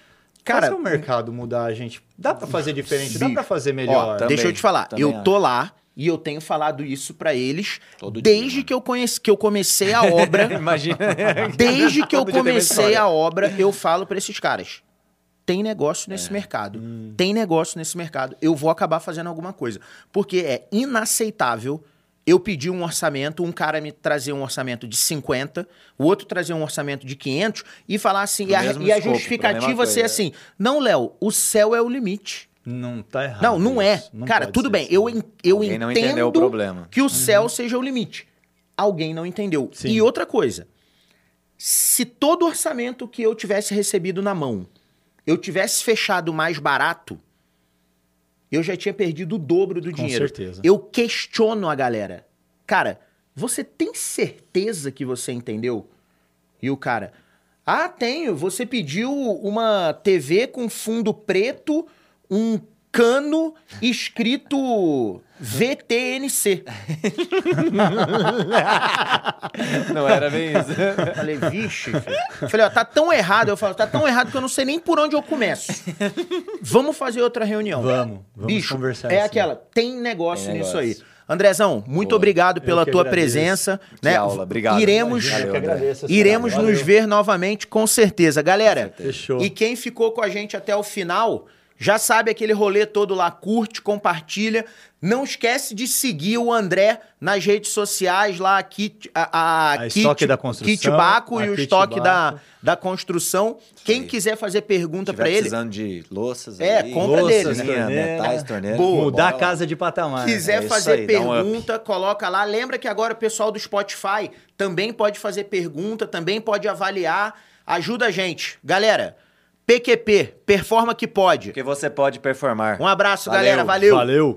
Cara, fazer o mercado mudar, a gente. Dá para fazer diferente, dá para fazer Ó, melhor. também, deixa eu te falar, eu tô lá e eu tenho falado isso pra eles Todo dia, desde mano. que eu conheci, que eu comecei a obra. Imagina. desde que eu dia comecei a obra, eu falo pra esses caras. Tem negócio nesse mercado. Tem negócio nesse mercado. Eu vou acabar fazendo alguma coisa. Porque é inaceitável eu pedir um orçamento, um cara me trazer um orçamento de 50, o outro trazer um orçamento de 500 e falar assim, e a, e a justificativa ser coisa. assim: não, Léo, o céu é o limite. Não tá errado. Não, não é. Não Cara, tudo bem. assim. Eu, eu Alguém não entendo o problema. que o céu seja o limite. Alguém não entendeu. Sim. E outra coisa. Se todo orçamento que eu tivesse recebido na mão, eu tivesse fechado mais barato, eu já tinha perdido o dobro do Com dinheiro. certeza. Eu questiono a galera. Cara, você tem certeza que você entendeu? E o cara, ah, tenho. Você pediu uma TV com fundo preto, um cano escrito VTNC. Não era bem isso. Eu Falei, vixe. filho. Falei, ó, tá tão errado. Eu falo, tá tão errado que eu não sei nem por onde eu começo. Vamos fazer outra reunião. Vamos, vamos Bicho, conversar é assim. aquela, tem negócio Tem nisso negócio. aí. Andrezão, muito Boa. obrigado pela tua agradeço. presença. Que né? aula, obrigado. Iremos, Valeu, agradeço essa iremos nos ver novamente, com certeza. Galera, Fechou. e quem ficou com a gente até o final, Já sabe aquele rolê todo lá, curte, compartilha. Não esquece de seguir o André nas redes sociais lá, a, Kit, a, a, A Kit, Estoque da Construção, Kit Baco a e o Kit estoque da, Baco. da construção. Quem aí. quiser fazer pergunta pra ele, precisando de louças É, aí, compra louças, dele, né? Torneira. metais, torneira. Boa. Mudar a Bora lá. casa de patamar. quiser isso fazer aí, um pergunta, coloca lá. Lembra que agora o pessoal do Spotify também pode fazer pergunta, também pode avaliar. Ajuda a gente. Galera, PQP, performa que pode. Porque você pode performar. Um abraço, Valeu. galera. Valeu. Valeu.